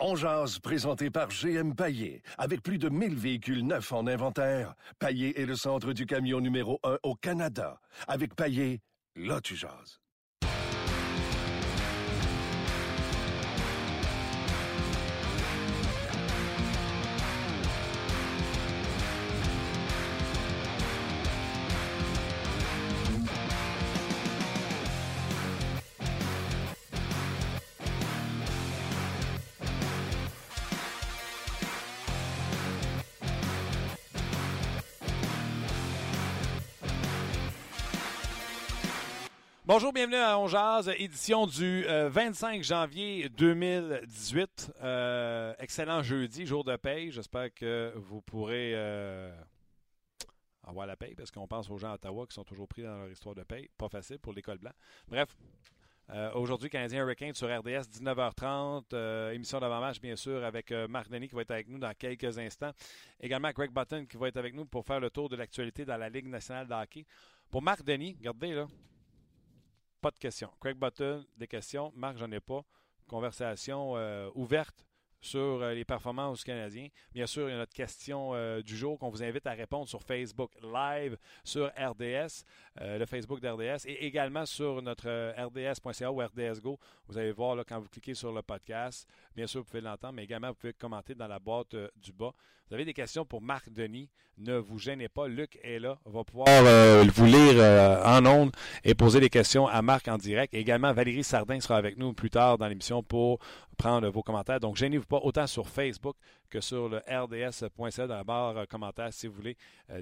On jase, présenté par GM Paillé. Avec plus de 1000 véhicules neufs en inventaire, Paillé est le centre du camion numéro 1 au Canada. Avec Paillé, là tu. Bonjour, bienvenue à On édition du 25 euh, janvier 2018. Euh, excellent jeudi, jour de paye. J'espère que vous pourrez euh, avoir la paye parce qu'on pense aux gens à Ottawa qui sont toujours pris dans leur histoire de paye. Pas facile pour l'école blanc. Bref, aujourd'hui, Canadien Hurricane sur RDS, 19h30. émission d'avant-match, bien sûr, avec Marc Denis qui va être avec nous dans quelques instants. Également Greg Button qui va être avec nous pour faire le tour de l'actualité dans la Ligue nationale de hockey. Pour Marc Denis, regardez là, pas de questions. Craig Button, des questions. Marc, j'en ai pas. Conversation euh, ouverte sur euh, les performances du Canadien. Bien sûr, il y a notre question euh, du jour qu'on vous invite à répondre sur Facebook Live, sur RDS, le Facebook d'RDS, et également sur notre RDS.ca ou RDS Go. Vous allez voir là, quand vous cliquez sur le podcast. Bien sûr, vous pouvez l'entendre, mais également, vous pouvez commenter dans la boîte du bas. Vous avez des questions pour Marc Denis, ne vous gênez pas. Luc est là, on va pouvoir euh, vous lire euh, en ondes et poser des questions à Marc en direct. également, Valérie Sardin sera avec nous plus tard dans l'émission pour prendre vos commentaires. Donc, gênez-vous pas autant sur Facebook que sur le rds.ca dans la barre euh, commentaires si vous voulez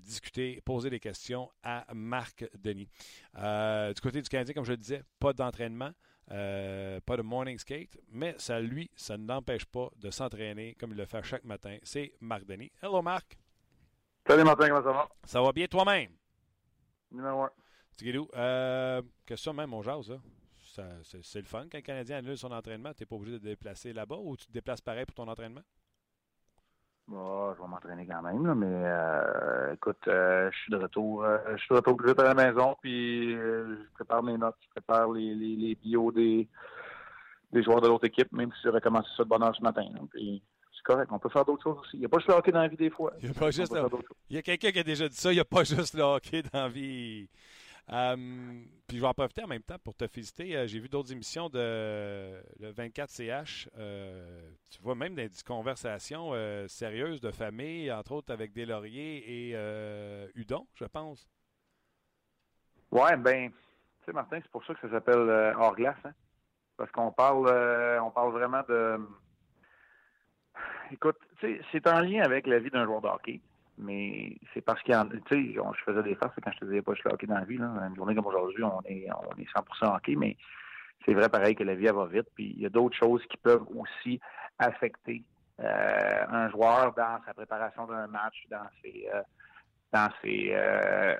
discuter, poser des questions à Marc Denis. du côté du Canadien, comme je le disais, pas d'entraînement. Euh, pas de morning skate, mais ça, lui, ça ne l'empêche pas de s'entraîner comme il le fait chaque matin. C'est Marc Denis. Hello, Marc. Salut, Martin, comment ça va? Ça va bien toi-même? Numéro un. Euh, question même, mon jase, C'est le fun quand un Canadien annule son entraînement. Tu n'es pas obligé de te déplacer là-bas ou tu te déplaces pareil pour ton entraînement? Je vais m'entraîner quand même, là, mais euh, écoute, euh, je suis de retour. Euh, je suis de retour plus à la maison, puis je prépare mes notes, je prépare les, les, les bios des, des joueurs de l'autre équipe, même si j'avais commencé ça de bonne heure ce matin. c'est correct, on peut faire d'autres choses aussi. Il n'y a pas juste le hockey dans la vie des fois. Il y a pas juste Il y a quelqu'un qui a déjà dit ça, il n'y a pas juste le hockey dans la vie. Euh, puis je vais en profiter en même temps pour te féliciter. Euh, j'ai vu d'autres émissions de le 24CH. Euh, tu vois même des conversations sérieuses de famille, entre autres avec des lauriers et Udon, je pense. Ouais, ben, tu sais, Martin, c'est pour ça que ça s'appelle hors glace, hein. Parce qu'on parle, on parle vraiment de. Écoute, c'est en lien avec la vie d'un joueur de hockey. Mais c'est parce qu'il y Tu sais, je faisais des farces quand je te disais pas je suis hockey dans la vie. Là. Une journée comme aujourd'hui, on est, on est 100% hockey, mais c'est vrai pareil que la vie va vite. Puis il y a d'autres choses qui peuvent aussi affecter euh, un joueur dans sa préparation d'un match, dans ses, euh, dans ses, euh,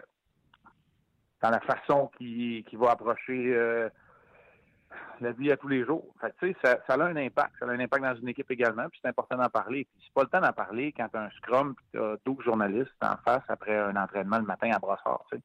dans la façon qu'il va approcher la vie à tous les jours. Ça, a un impact. Ça a un impact dans une équipe également, puis c'est important d'en parler. Puis c'est pas le temps d'en parler quand tu as un scrum et tu as 12 journalistes en face après un entraînement le matin à Brassard, tu sais.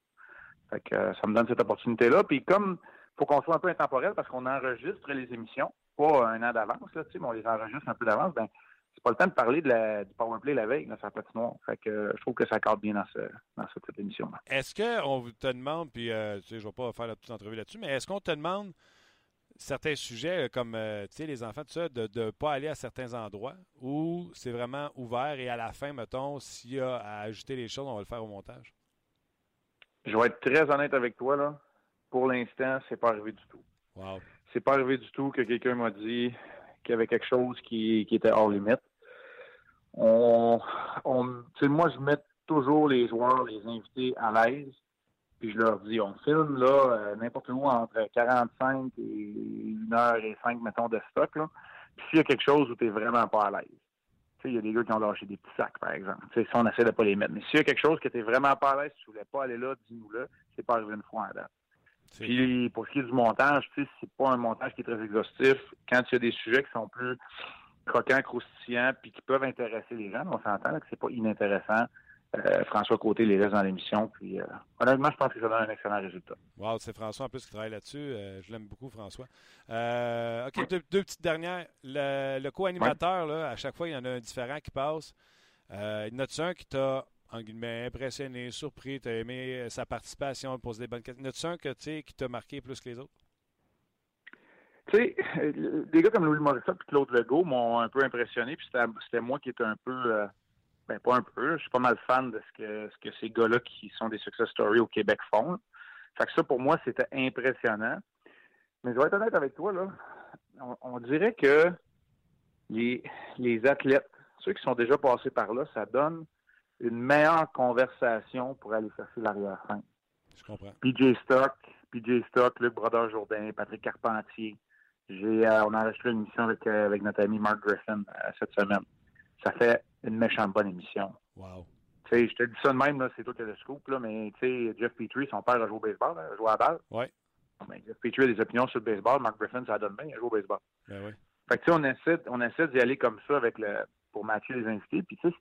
Fait que euh, ça me donne cette opportunité-là. Puis comme faut qu'on soit un peu intemporel parce qu'on enregistre les émissions, pas un an d'avance, là, mais on les enregistre un peu d'avance, ben c'est pas le temps de parler du powerplay la veille, là, ça patinoire. Fait que euh, je trouve que ça cadre bien dans, ce, dans cette, émission-là. Est-ce qu'on te demande, puis euh, tu vais pas faire la petite entrevue là-dessus, mais est-ce qu'on te demande certains sujets, euh, comme euh, les enfants, tout ça, de ne pas aller à certains endroits où c'est vraiment ouvert et à la fin, mettons, s'il y a à ajouter les choses, on va le faire au montage? Je vais être très honnête avec toi, là. Pour l'instant, c'est pas arrivé du tout. Wow. C'est pas arrivé du tout que quelqu'un m'a dit qu'il y avait quelque chose qui, qui était hors limite. On, on, moi, je mets toujours les joueurs, les invités à l'aise puis je leur dis, on filme là euh, n'importe où entre 45 et 1 heure et 5, mettons, de stock. Là. Puis s'il y a quelque chose où tu n'es vraiment pas à l'aise. Tu sais, il y a des gars qui ont lâché des petits sacs, par exemple. Tu sais, si on essaie de pas les mettre. Mais s'il y a quelque chose que tu n'es vraiment pas à l'aise, tu voulais pas aller là, dis-nous-le. C'est pas arrivé une fois en date. Puis pour ce qui est du montage, tu sais, c'est pas un montage qui est très exhaustif. Quand il y a des sujets qui sont plus croquants, croustillants, puis qui peuvent intéresser les gens, on s'entend que c'est pas inintéressant euh, François Côté les laisse dans l'émission. Puis, euh, honnêtement, je pense que ça donne un excellent résultat. Wow, c'est François en plus qui travaille là-dessus. Euh, je l'aime beaucoup, François. OK, deux, petites dernières. Le, co-animateur, à chaque fois, il y en a un différent qui passe. il y en a un qui t'a impressionné, surpris, tu as aimé sa participation, poser des bonnes questions. Y en a un que, qui t'a marqué plus que les autres? Tu sais, des gars comme Louis Morissette et Claude Legault m'ont un peu impressionné, puis c'était moi qui étais un peu ben pas un peu. Je suis pas mal fan de ce que, ce que ces gars-là qui sont des success stories au Québec font. Fait que ça, pour moi, c'était impressionnant. Mais je vais être honnête avec toi, là. On, dirait que les, les athlètes, ceux qui sont déjà passés par là, ça donne une meilleure conversation pour aller chercher l'arrière-fin. Je comprends. PJ Stock, PJ Stock, Luc Brodeur-Jourdain, Patrick Carpentier. J'ai, euh, on a enregistré une émission avec, euh, avec notre ami Mark Griffin euh, cette semaine. Ça fait une méchante bonne émission. Wow. Tu sais, je te dis ça de même, c'est toi qui as le scoop, là, mais tu sais, Jeff Petrie, son père a joué au baseball, a joué à la balle. Oui. Ben, Jeff Petrie a des opinions sur le baseball. Mark Griffin, ça donne bien, il a joué au baseball. Ben oui. Fait que tu sais, on essaie, on essaie d'y aller comme ça avec le, pour matcher les invités. Puis tu sais,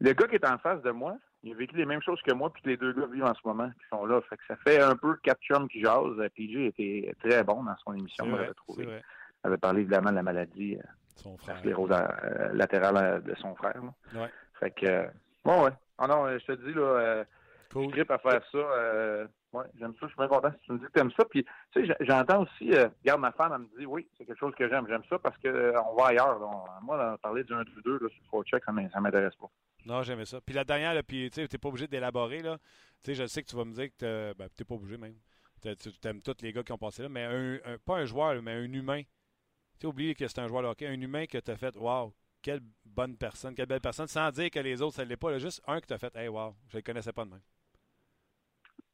le gars qui est en face de moi, il a vécu les mêmes choses que moi, puis les deux gars vivent en ce moment, qui sont là. Fait que ça fait un peu quatre chums qui jasent. PJ était très bon dans son émission, on l'avait trouvé. Il avait parlé évidemment de la maladie. Euh, son frère. Sclérose euh, latérale de son frère. Ouais. Fait que, euh, bon, ouais. Ah non, je te dis, là, euh, cool. je grippe à faire ça. Euh, ouais, j'aime ça, je suis bien content si tu me dis que tu aimes ça. Puis, tu sais, j'entends aussi, regarde, ma femme, elle me dit, oui, c'est quelque chose que j'aime. J'aime ça parce qu'on va ailleurs. Moi, parler du 1 du 2 là, sur check, ça ne m'intéresse pas. Non, j'aimais ça. Puis la dernière, là, puis tu n'es pas obligé d'élaborer. là. Tu sais, je sais que tu vas me dire que ben, tu n'es pas obligé même. Tu aimes tous les gars qui ont passé là, mais un, pas un joueur, mais un humain tu oublié que c'est un joueur de hockey, un humain que tu as fait, waouh, quelle bonne personne, quelle belle personne, sans dire que les autres, ça ne l'est pas. juste un que tu as fait, hey, wow, je ne le connaissais pas de même.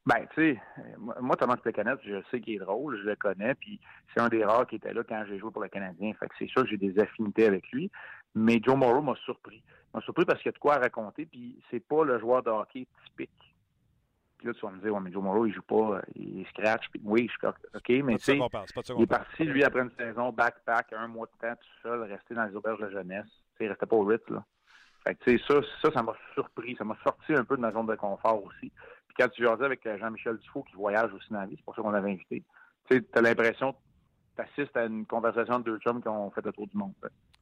Ben, tu sais, moi, Thomas Plekanec, je sais qu'il est drôle, je le connais, puis c'est un des rares qui était là quand j'ai joué pour le Canadien. Fait que c'est sûr que j'ai des affinités avec lui. Mais Joe Morrow m'a surpris. m'a surpris parce qu'il y a de quoi raconter, puis c'est pas le joueur de hockey typique. Puis là, tu vas me dire, ouais, mais Joe Morrow, il joue pas, il scratch. Puis oui, je suis OK, mais tu sais, il est parti, lui, après une saison, backpack, un mois de temps, tout seul, rester dans les auberges de jeunesse. Tu sais, il restait pas au Ritz, là. Fait que, tu sais, ça, ça, ça m'a surpris. Ça m'a sorti un peu de ma zone de confort aussi. Puis quand tu jasais avec Jean-Michel Dufault, qui voyage aussi dans la vie, c'est pour ça qu'on l'avait invité, tu sais, t'as l'impression tu assistes à une conversation de deux chums qui ont fait le tour du monde.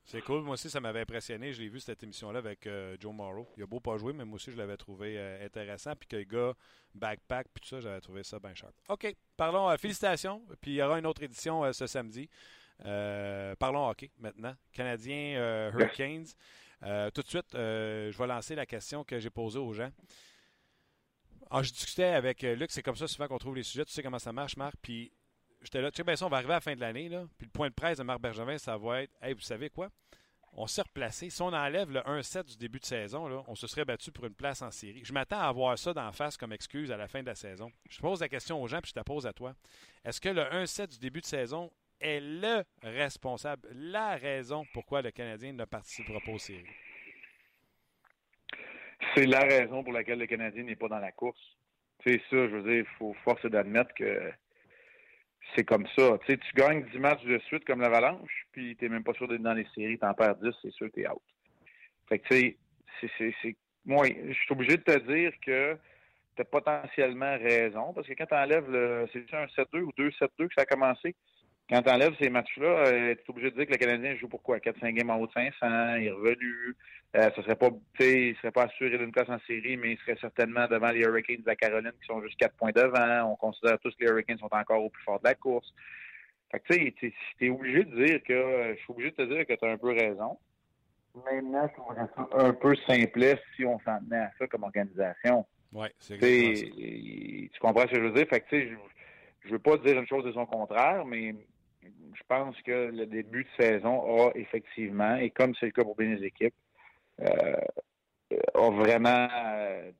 C'est cool. Moi aussi, ça m'avait impressionné. Je l'ai vu cette émission-là avec euh, Joe Morrow. Il a beau pas jouer, mais moi aussi, je l'avais trouvé euh, intéressant. Puis que le gars, backpack, puis tout ça, j'avais trouvé ça bien sharp. OK. Parlons, euh, félicitations. Puis il y aura une autre édition ce samedi. parlons hockey maintenant. Canadiens Hurricanes. tout de suite, je vais lancer la question que j'ai posée aux gens. Ah, je discutais avec Luc, c'est comme ça souvent qu'on trouve les sujets. Tu sais comment ça marche, Marc. Puis j'étais là, tu sais, ben ça, on va arriver à la fin de l'année, là. Puis le point de presse de Marc Bergevin, ça va être, hey, vous savez quoi? On s'est replacé. Si on enlève le 1-7 du début de saison, là, on se serait battu pour une place en série. Je m'attends à avoir ça d'en face comme excuse à la fin de la saison. Je pose la question aux gens, puis je te pose à toi. Est-ce que le 1-7 du début de saison est le responsable, la raison pourquoi le Canadien ne participera pas aux séries? C'est la raison pour laquelle le Canadien n'est pas dans la course. C'est ça, je veux dire, il faut force d'admettre que c'est comme ça. Tu gagnes 10 matchs de suite comme l'Avalanche, puis t'es même pas sûr d'être dans les séries, t'en perds 10, c'est sûr t'es out. Fait que tu sais, c'est, moi, je suis obligé de te dire que t'as potentiellement raison, parce que quand t'enlèves le, c'est un 7-2 ou 2-7-2 que ça a commencé, quand tu enlèves ces matchs-là, euh, tu es obligé de dire que le Canadien joue pour quoi? 4-5 games en haut de 500, il est revenu. Euh, ça serait pas, il serait pas assuré d'une place en série, mais il serait certainement devant les Hurricanes de la Caroline qui sont juste 4 points devant. On considère tous que les Hurricanes sont encore au plus fort de la course. Fait que tu sais, t'es obligé de dire que, je suis obligé de te dire que tu as un peu raison. Maintenant, je un peu simpliste si on s'en tenait à ça comme organisation. Oui, c'est Tu comprends ce que je veux dire? Fait que, tu sais, je veux pas dire une chose de son contraire, mais je pense que le début de saison a effectivement, et comme c'est le cas pour bien les équipes, euh, a vraiment euh,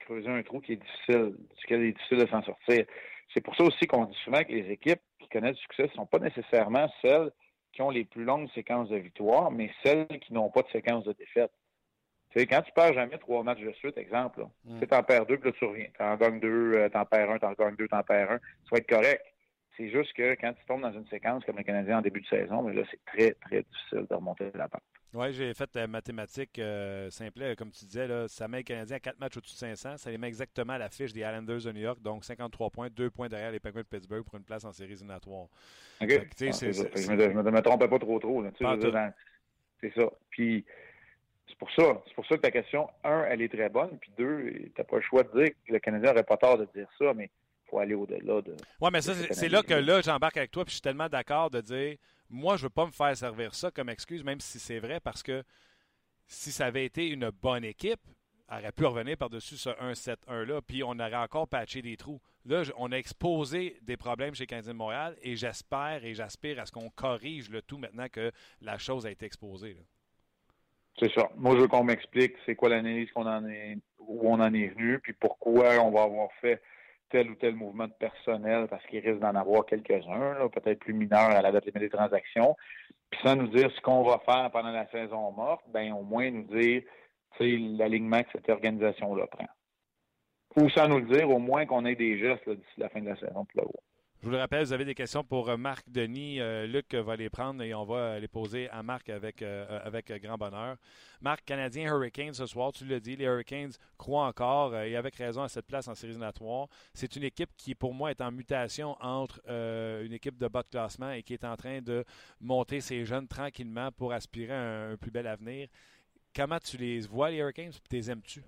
creusé un trou qui est difficile, duquel il est difficile de s'en sortir. C'est pour ça aussi qu'on dit souvent que les équipes qui connaissent du succès ne sont pas nécessairement celles qui ont les plus longues séquences de victoires, mais celles qui n'ont pas de séquence de défaite. Tu sais, quand tu perds jamais trois matchs de suite, exemple, mm. tu en perds deux, puis là, tu reviens. Tu en gagnes deux, euh, tu en perds un, tu en gagnes deux, tu en perds un, ça va être correct C'est juste que quand tu tombes dans une séquence comme le Canadien en début de saison, mais là, c'est très, très difficile de remonter la pente. Oui, j'ai fait la mathématique euh, simple, comme tu disais. Là, ça met le Canadien à 4 matchs au-dessus de 500. Ça les met exactement à la fiche des Islanders de New York, donc 53 points, 2 points derrière les Penguins de Pittsburgh pour une place en séries éliminatoires. OK. Ah, je ne me, trompais pas trop trop. C'est ça. Puis c'est pour ça. C'est pour ça que ta question, un, elle est très bonne, puis deux, tu n'as pas le choix de dire que le Canadien n'aurait pas tort de dire ça, mais faut aller au-delà de. Oui, mais ça, c'est là que là, j'embarque avec toi, puis je suis tellement d'accord de dire moi, je ne veux pas me faire servir ça comme excuse, même si c'est vrai, parce que si ça avait été une bonne équipe, elle aurait pu revenir par-dessus ce 1-7-1-là, puis on aurait encore patché des trous. Là, on a exposé des problèmes chez Canadien de Montréal et j'espère et j'aspire à ce qu'on corrige le tout maintenant que la chose a été exposée. C'est ça. Moi, je veux qu'on m'explique c'est quoi l'analyse qu'on en est, où on en est venu, puis pourquoi on va avoir fait tel ou tel mouvement de personnel, parce qu'il risque d'en avoir quelques-uns, peut-être plus mineurs à la date des transactions. Puis sans nous dire ce qu'on va faire pendant la saison morte, ben au moins nous dire l'alignement que cette organisation-là prend. Ou sans nous le dire, au moins qu'on ait des gestes d'ici la fin de la saison pour le je vous le rappelle, vous avez des questions pour euh, Marc Denis. Euh, Luc va les prendre et on va les poser à Marc avec, euh, avec grand bonheur. Marc, Canadien Hurricanes ce soir, tu l'as dit, les Hurricanes croient encore et avec raison à cette place en séries éliminatoires. C'est une équipe qui, pour moi, est en mutation entre une équipe de bas de classement et qui est en train de monter ses jeunes tranquillement pour aspirer à un, plus bel avenir. Comment tu les vois, les Hurricanes, et les aimes-tu?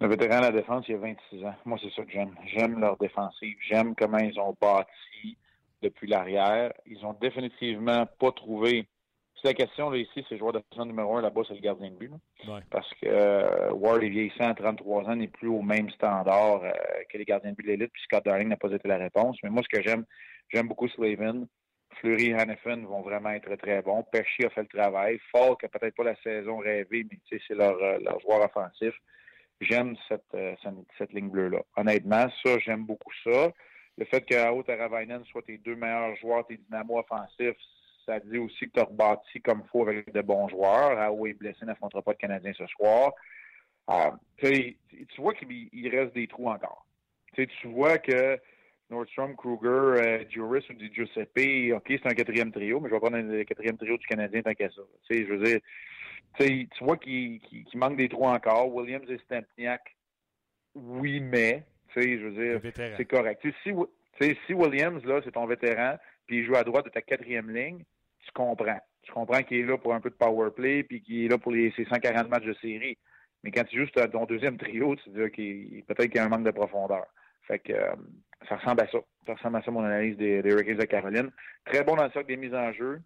Le vétéran de la défense, il y a 26 ans. Moi, c'est ça que j'aime. J'aime leur défensive. J'aime comment ils ont bâti depuis l'arrière. Ils ont définitivement pas trouvé. C'est la question là, ici, c'est le joueur de défense numéro un là-bas, c'est le gardien de but. Parce que euh, Ward est vieillissant à 33 ans, n'est plus au même standard euh, que les gardiens de but de l'élite, puis Scott Darling n'a pas été la réponse. Mais moi, ce que j'aime, j'aime beaucoup Slavin. Fleury et Hannafin vont vraiment être très bons. Pesci a fait le travail. Falk a peut-être pas la saison rêvée, mais c'est leur, euh, leur joueur offensif j'aime euh, cette, cette, ligne bleue-là. Honnêtement, ça, j'aime beaucoup ça. Le fait que Ao Ravinen soit tes deux meilleurs joueurs, tes dynamos offensifs, ça dit aussi que tu as rebâti comme faut avec de bons joueurs. Ao est blessé, n'affrontera pas de Canadien ce soir. Euh, tu vois qu'il reste des trous encore. tu vois que Nordstrom, Kruger, euh, Juris ou Giuseppe, OK, c'est un quatrième trio, mais je vais prendre le quatrième trio du Canadien tant qu'à ça. je veux dire, tu vois qu'il manque des trous encore. Williams et Stempniak, oui, mais, je veux dire, c'est correct. Si, si Williams, là, c'est ton vétéran, puis il joue à droite de ta quatrième ligne, tu comprends. Tu comprends qu'il est là pour un peu de power play, puis qu'il est là pour les, ses 140 matchs de série. Mais quand tu joues ton deuxième trio, tu dis qu'il peut-être qu'il y a un manque de profondeur. Fait que euh, ça ressemble à ça. Ça ressemble à ça, mon analyse des, des Hurricanes de Caroline. Très bon dans le cercle des mises en jeu,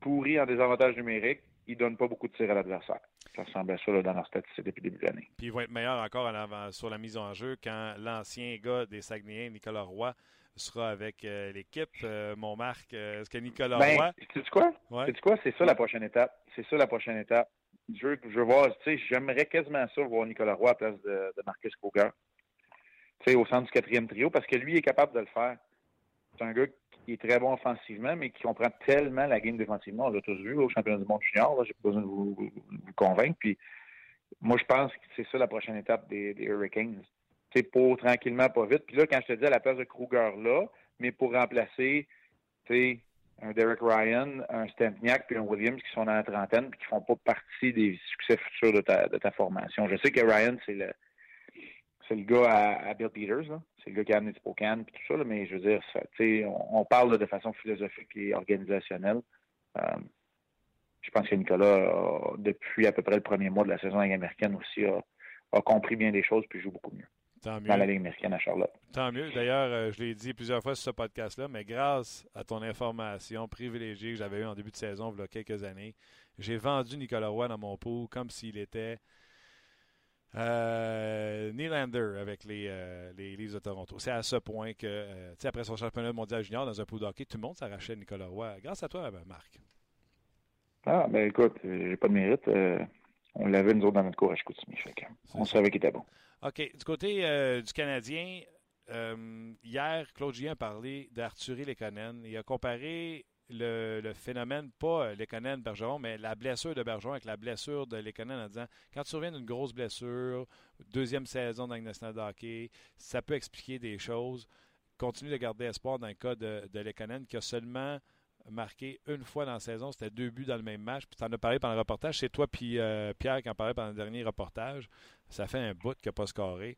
pourri en désavantage numérique, ils ne donnent pas beaucoup de tirs à l'adversaire. Ça ressemble à ça dans leur statistique depuis le début de l'année. Puis ils vont être meilleurs encore sur la mise en jeu quand l'ancien gars des Saguenayens, Nicolas Roy, sera avec euh, l'équipe. Euh, mon Marc, euh, est-ce que Nicolas ben, Roy? Tu sais quoi? quoi? C'est ça la prochaine étape. C'est ça la prochaine étape. Je tu sais, j'aimerais quasiment ça voir Nicolas Roy à la place de, de Marcus Cougar. Tu sais, au centre du quatrième trio, parce que lui est capable de le faire. C'est un gars qui est très bon offensivement, mais qui comprend tellement la game défensivement. On l'a tous vu au championnat du monde junior. J'ai pas besoin de vous, convaincre. Puis moi, je pense que c'est ça la prochaine étape des, Hurricanes. C'est pour tranquillement, pas vite. Puis là, quand je te dis à la place de Kruger là, mais pour remplacer, un Derek Ryan, un Stempniak puis un Williams qui sont dans la trentaine puis qui font pas partie des succès futurs de ta, formation. Je sais que Ryan, c'est le c'est le gars à, Bill Peters, c'est le gars qui a amené Spokane et tout ça, mais je veux dire, ça, on, on parle de façon philosophique et organisationnelle. Euh, je pense que Nicolas, depuis à peu près le premier mois de la saison américaine aussi, a, compris bien des choses puis joue beaucoup mieux. Tant mieux. Dans la Ligue américaine à Charlotte. Tant mieux. D'ailleurs, euh, je l'ai dit plusieurs fois sur ce podcast-là, mais grâce à ton information privilégiée que j'avais eue en début de saison, il y a quelques années, j'ai vendu Nicolas Roy dans mon pot comme s'il était euh, Nylander avec les, euh, les Leafs de Toronto. C'est à ce point que, euh, sais, après son championnat mondial junior dans un pot d'hockey, tout le monde s'arrachait Nicolas Roy. Grâce à toi, Marc. Ah, ben écoute, j'ai pas de mérite. on l'avait, nous autres, dans notre cours à Chicoutimi. On savait qu'il était bon. OK. Du côté du Canadien, hier, Claude Gien a parlé d'Arthurie Lekonen. Il a comparé le, phénomène, pas Lekonen Bergeron, mais la blessure de Bergeron avec la blessure de Lekonen en disant quand tu reviens d'une grosse blessure, deuxième saison dans le national hockey, ça peut expliquer des choses. continue de garder espoir dans le cas de, de Lekonen, qui a seulement marqué une fois dans la saison. C'était deux buts dans le même match. Puis tu en as parlé pendant le reportage. C'est toi puis euh, Pierre qui en parlait pendant le dernier reportage. Ça fait un bout qu'il n'a pas scoré.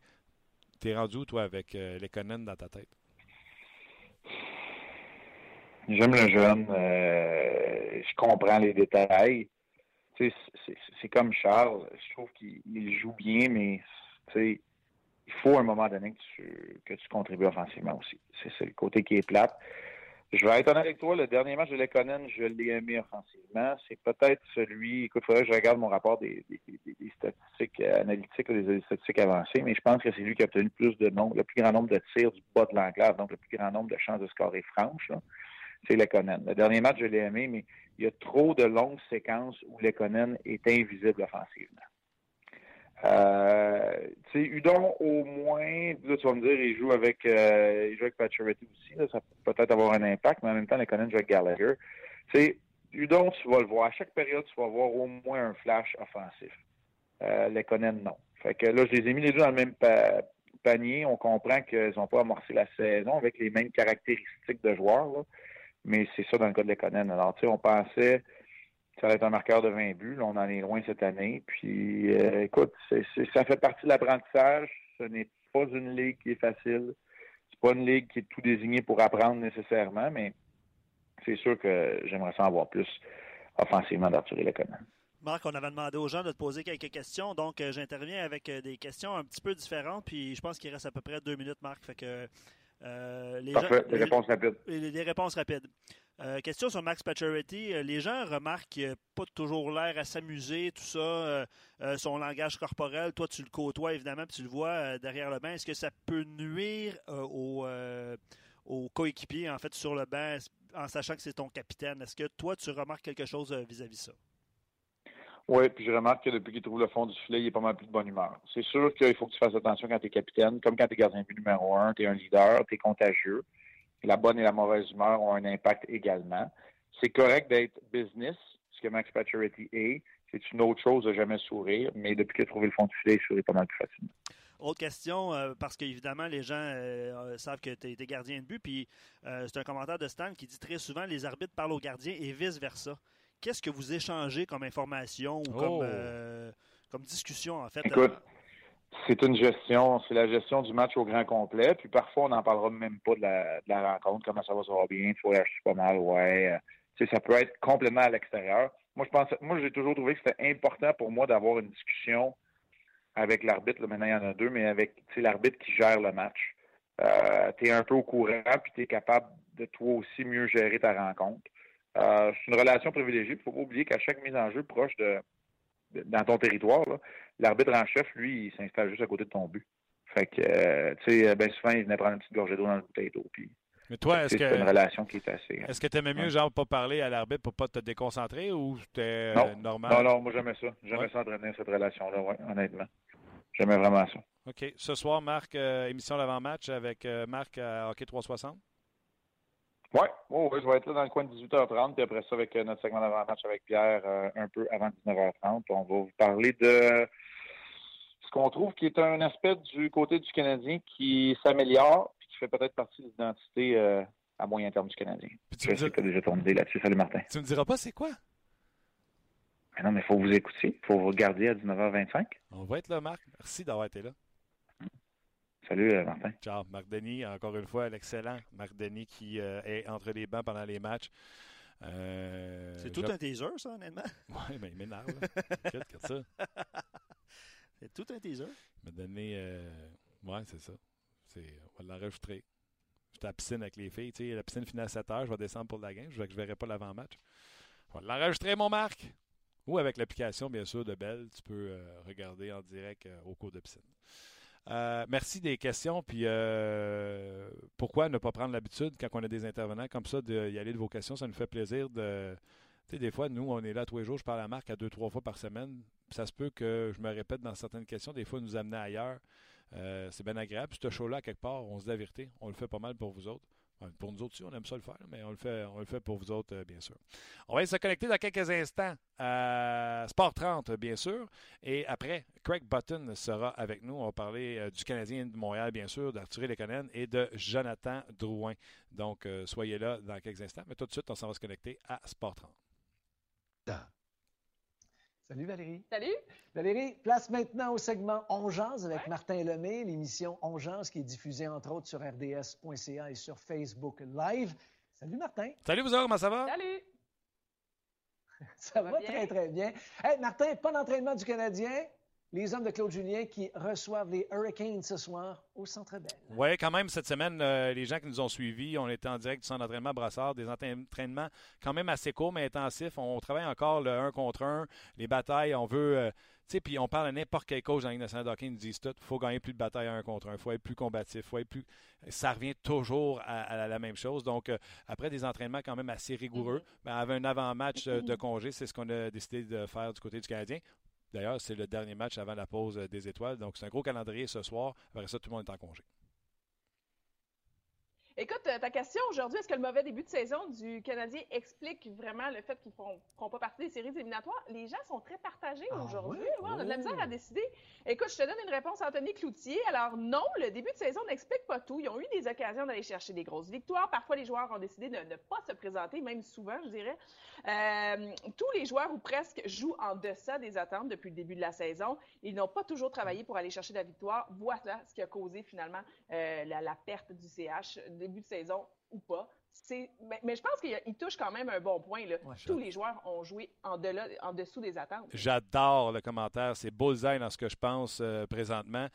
T'es rendu où, toi, avec euh, Lekonen dans ta tête? J'aime le jeune. Euh, je comprends les détails. C'est comme Charles. Je trouve qu'il joue bien, mais il faut à un moment donné que tu, contribues offensivement aussi. C'est le côté qui est plate. Je vais être honnête avec toi, le dernier match de Lekonen, je l'ai aimé offensivement. C'est peut-être celui, écoute, il faudrait que je regarde mon rapport des, statistiques analytiques, des statistiques avancées, mais je pense que c'est lui qui a obtenu plus de nombre, le plus grand nombre de tirs du bas de l'enclave, donc le plus grand nombre de chances de scorer franches. C'est Lekonen. Le dernier match, je l'ai aimé, mais il y a trop de longues séquences où Lekonen est invisible offensivement. Euh, tu sais, Udon, au moins, là, tu vas me dire, il joue avec, euh, il aussi, ça peut peut-être avoir un impact, mais en même temps, les joue avec Gallagher. Tu sais, Udon, tu vas le voir. À chaque période, tu vas voir au moins un flash offensif. Euh, les non. Fait que là, je les ai mis les deux dans le même panier. On comprend qu'ils n'ont pas amorcé la saison avec les mêmes caractéristiques de joueurs, là. Mais c'est ça dans le cas de Lekonen. Alors, tu sais, on pensait ça va être un marqueur de 20 buts. on en est loin cette année. Puis, euh, écoute, ça fait partie de l'apprentissage. Ce n'est pas une ligue qui est facile. C'est pas une ligue qui est tout désignée pour apprendre nécessairement, mais c'est sûr que j'aimerais ça en voir plus offensivement d'Arthur Leconan. Marc, on avait demandé aux gens de te poser quelques questions, donc euh, j'interviens avec euh, des questions un petit peu différentes, puis je pense qu'il reste à peu près deux minutes, Marc. Fait que, les Parfait, des réponses rapides. Des réponses rapides. Euh, question sur Max Pacioretty. Euh, les gens remarquent qu'il n'a pas toujours l'air à s'amuser, tout ça, euh, son langage corporel. Toi, tu le côtoies évidemment, puis tu le vois derrière le banc. Est-ce que ça peut nuire aux, aux coéquipiers, en fait, sur le banc, en sachant que c'est ton capitaine? Est-ce que toi, tu remarques quelque chose vis-à-vis -vis ça? Oui, puis je remarque que depuis qu'il trouve le fond du filet, il est pas mal plus de bonne humeur. C'est sûr qu'il faut que tu fasses attention quand tu es capitaine, comme quand tu es gardien de but numéro un, tu es un leader, tu es contagieux la bonne et la mauvaise humeur ont un impact également. C'est correct d'être business, ce que Max Pacioretty est. C'est une autre chose de jamais sourire, mais depuis qu'il a trouvé le fond du filet, il sourit pas mal plus facilement. Autre question, euh, parce qu'évidemment, les gens euh, savent que tu es, gardien de but, puis euh, c'est un commentaire de Stan qui dit très souvent les arbitres parlent aux gardiens et vice-versa. Qu'est-ce que vous échangez comme information ou comme, oh! comme discussion, en fait? Écoute, c'est une gestion, c'est la gestion du match au grand complet. Puis parfois, on n'en parlera même pas de la, rencontre, comment ça va, ça va bien, il faut acheter pas mal, ouais. Euh, tu sais, ça peut être complètement à l'extérieur. Moi, je pense, moi, j'ai toujours trouvé que c'était important pour moi d'avoir une discussion avec l'arbitre. Maintenant, il y en a deux, mais avec l'arbitre qui gère le match. Euh, tu es un peu au courant, puis tu es capable de toi aussi mieux gérer ta rencontre. Euh, c'est une relation privilégiée. Il ne faut pas oublier qu'à chaque mise en jeu proche de, dans ton territoire, l'arbitre en chef, lui, il s'installe juste à côté de ton but. Fait que, euh, tu sais, ben souvent, il venait prendre une petite gorgée d'eau dans le bouteille d'eau. Puis, mais toi, est-ce que. C'est une relation qui est assez. Est-ce que tu aimais mieux, genre, pas parler à l'arbitre pour pas te déconcentrer ou c'était euh, normal? Non, non, moi, j'aimais ça. J'aimais ça entraîner cette relation-là, ouais, honnêtement. J'aimais vraiment ça. OK. Ce soir, Marc, euh, émission d'avant-match avec Marc à Hockey 360? Oui, oh, je vais être là dans le coin de 18h30, puis après ça, avec euh, notre segment d'avant-match avec Pierre, euh, un peu avant 19h30. On va vous parler de ce qu'on trouve qui est un aspect du côté du Canadien qui s'améliore, puis qui fait peut-être partie de l'identité euh, à moyen terme du Canadien. je sais que tu as déjà ton idée là-dessus. Salut, Martin. Tu me diras pas c'est quoi? Mais non, mais il faut vous écouter. Il faut vous regarder à 19h25. On va être là, Marc. Merci d'avoir été là. Salut, euh, Martin. Ciao. Marc Denis, encore une fois, l'excellent Marc Denis qui euh, est entre les bancs pendant les matchs. Euh, c'est tout un teaser, ça, honnêtement? Oui, mais il m'énerve. Qu'est-ce ça? C'est tout un teaser? Il m'a donné. Ouais, c'est ça. On va l'enregistrer. J'étais à la piscine avec les filles. Tu sais, la piscine finit à 7 heures. Je vais descendre pour la game. Je ne verrai pas l'avant-match. On va l'enregistrer, mon Marc. Ou avec l'application, bien sûr, de Belle. Tu peux regarder en direct au cours de piscine. Euh, merci des questions. Puis euh, pourquoi ne pas prendre l'habitude quand on a des intervenants comme ça d'y aller de vos questions? Ça nous fait plaisir de. Tu sais, des fois, nous, on est là tous les jours, je parle à Marc à deux, trois fois par semaine. Ça se peut que je me répète dans certaines questions, des fois, nous amener ailleurs. Euh, c'est bien agréable. Ce show-là, quelque part, on se dit la. On le fait pas mal pour vous autres. Pour nous autres aussi, on aime ça le faire, mais on le fait, on le fait pour vous autres, euh, bien sûr. On va se connecter dans quelques instants à Sport 30, bien sûr. Et après, Craig Button sera avec nous. On va parler euh, du Canadien de Montréal, bien sûr, d'Arthur Lekonen et de Jonathan Drouin. Donc, euh, soyez là dans quelques instants. Mais tout de suite, on s'en va se connecter à Sport 30. Salut Valérie. Salut. Valérie, place maintenant au segment Ongeance avec Martin Lemay, l'émission Ongeance qui est diffusée entre autres sur rds.ca et sur Facebook Live. Salut Martin. Salut vous autres, comment ça va? Salut. ça, va, très très bien. Hey, Martin, pas d'entraînement du Canadien? Les hommes de Claude Julien qui reçoivent les Hurricanes ce soir au Centre Bell. Oui, quand même, cette semaine, euh, les gens qui nous ont suivis, on était en direct du centre d'entraînement Brassard, des entraînements quand même assez courts mais intensifs. On travaille encore le 1 contre 1, les batailles, on veut... Euh, tu sais, puis on parle à n'importe quel coach dans la Ligue nationale de hockey, ils nous disent tout, il faut gagner plus de batailles un contre un, il faut être plus combatif, faut être plus... Ça revient toujours à, la même chose. Donc, euh, après des entraînements quand même assez rigoureux, mm-hmm. ben, avec un avant-match de congé, c'est ce qu'on a décidé de faire du côté du Canadien. D'ailleurs, c'est le dernier match avant la pause des étoiles. Donc, c'est un gros calendrier ce soir. Après ça, tout le monde est en congé. Écoute, euh, ta question aujourd'hui, est-ce que le mauvais début de saison du Canadien explique vraiment le fait qu'ils ne feront pas partie des séries éliminatoires? Les gens sont très partagés ah aujourd'hui. on a de la misère à oh. décider. Écoute, je te donne une réponse à Anthony Cloutier. Alors non, le début de saison n'explique pas tout. Ils ont eu des occasions d'aller chercher des grosses victoires. Parfois, les joueurs ont décidé de ne pas se présenter, même souvent, je dirais. Euh, tous les joueurs ou presque jouent en deçà des attentes depuis le début de la saison. Ils n'ont pas toujours travaillé pour aller chercher la victoire. Voilà ce qui a causé finalement euh, la, la, perte du CH début de saison ou pas. Mais, je pense qu'il touche quand même un bon point. Là. Tous les joueurs ont joué en, en dessous des attentes. J'adore le commentaire. C'est bullseye dans ce que je pense euh, présentement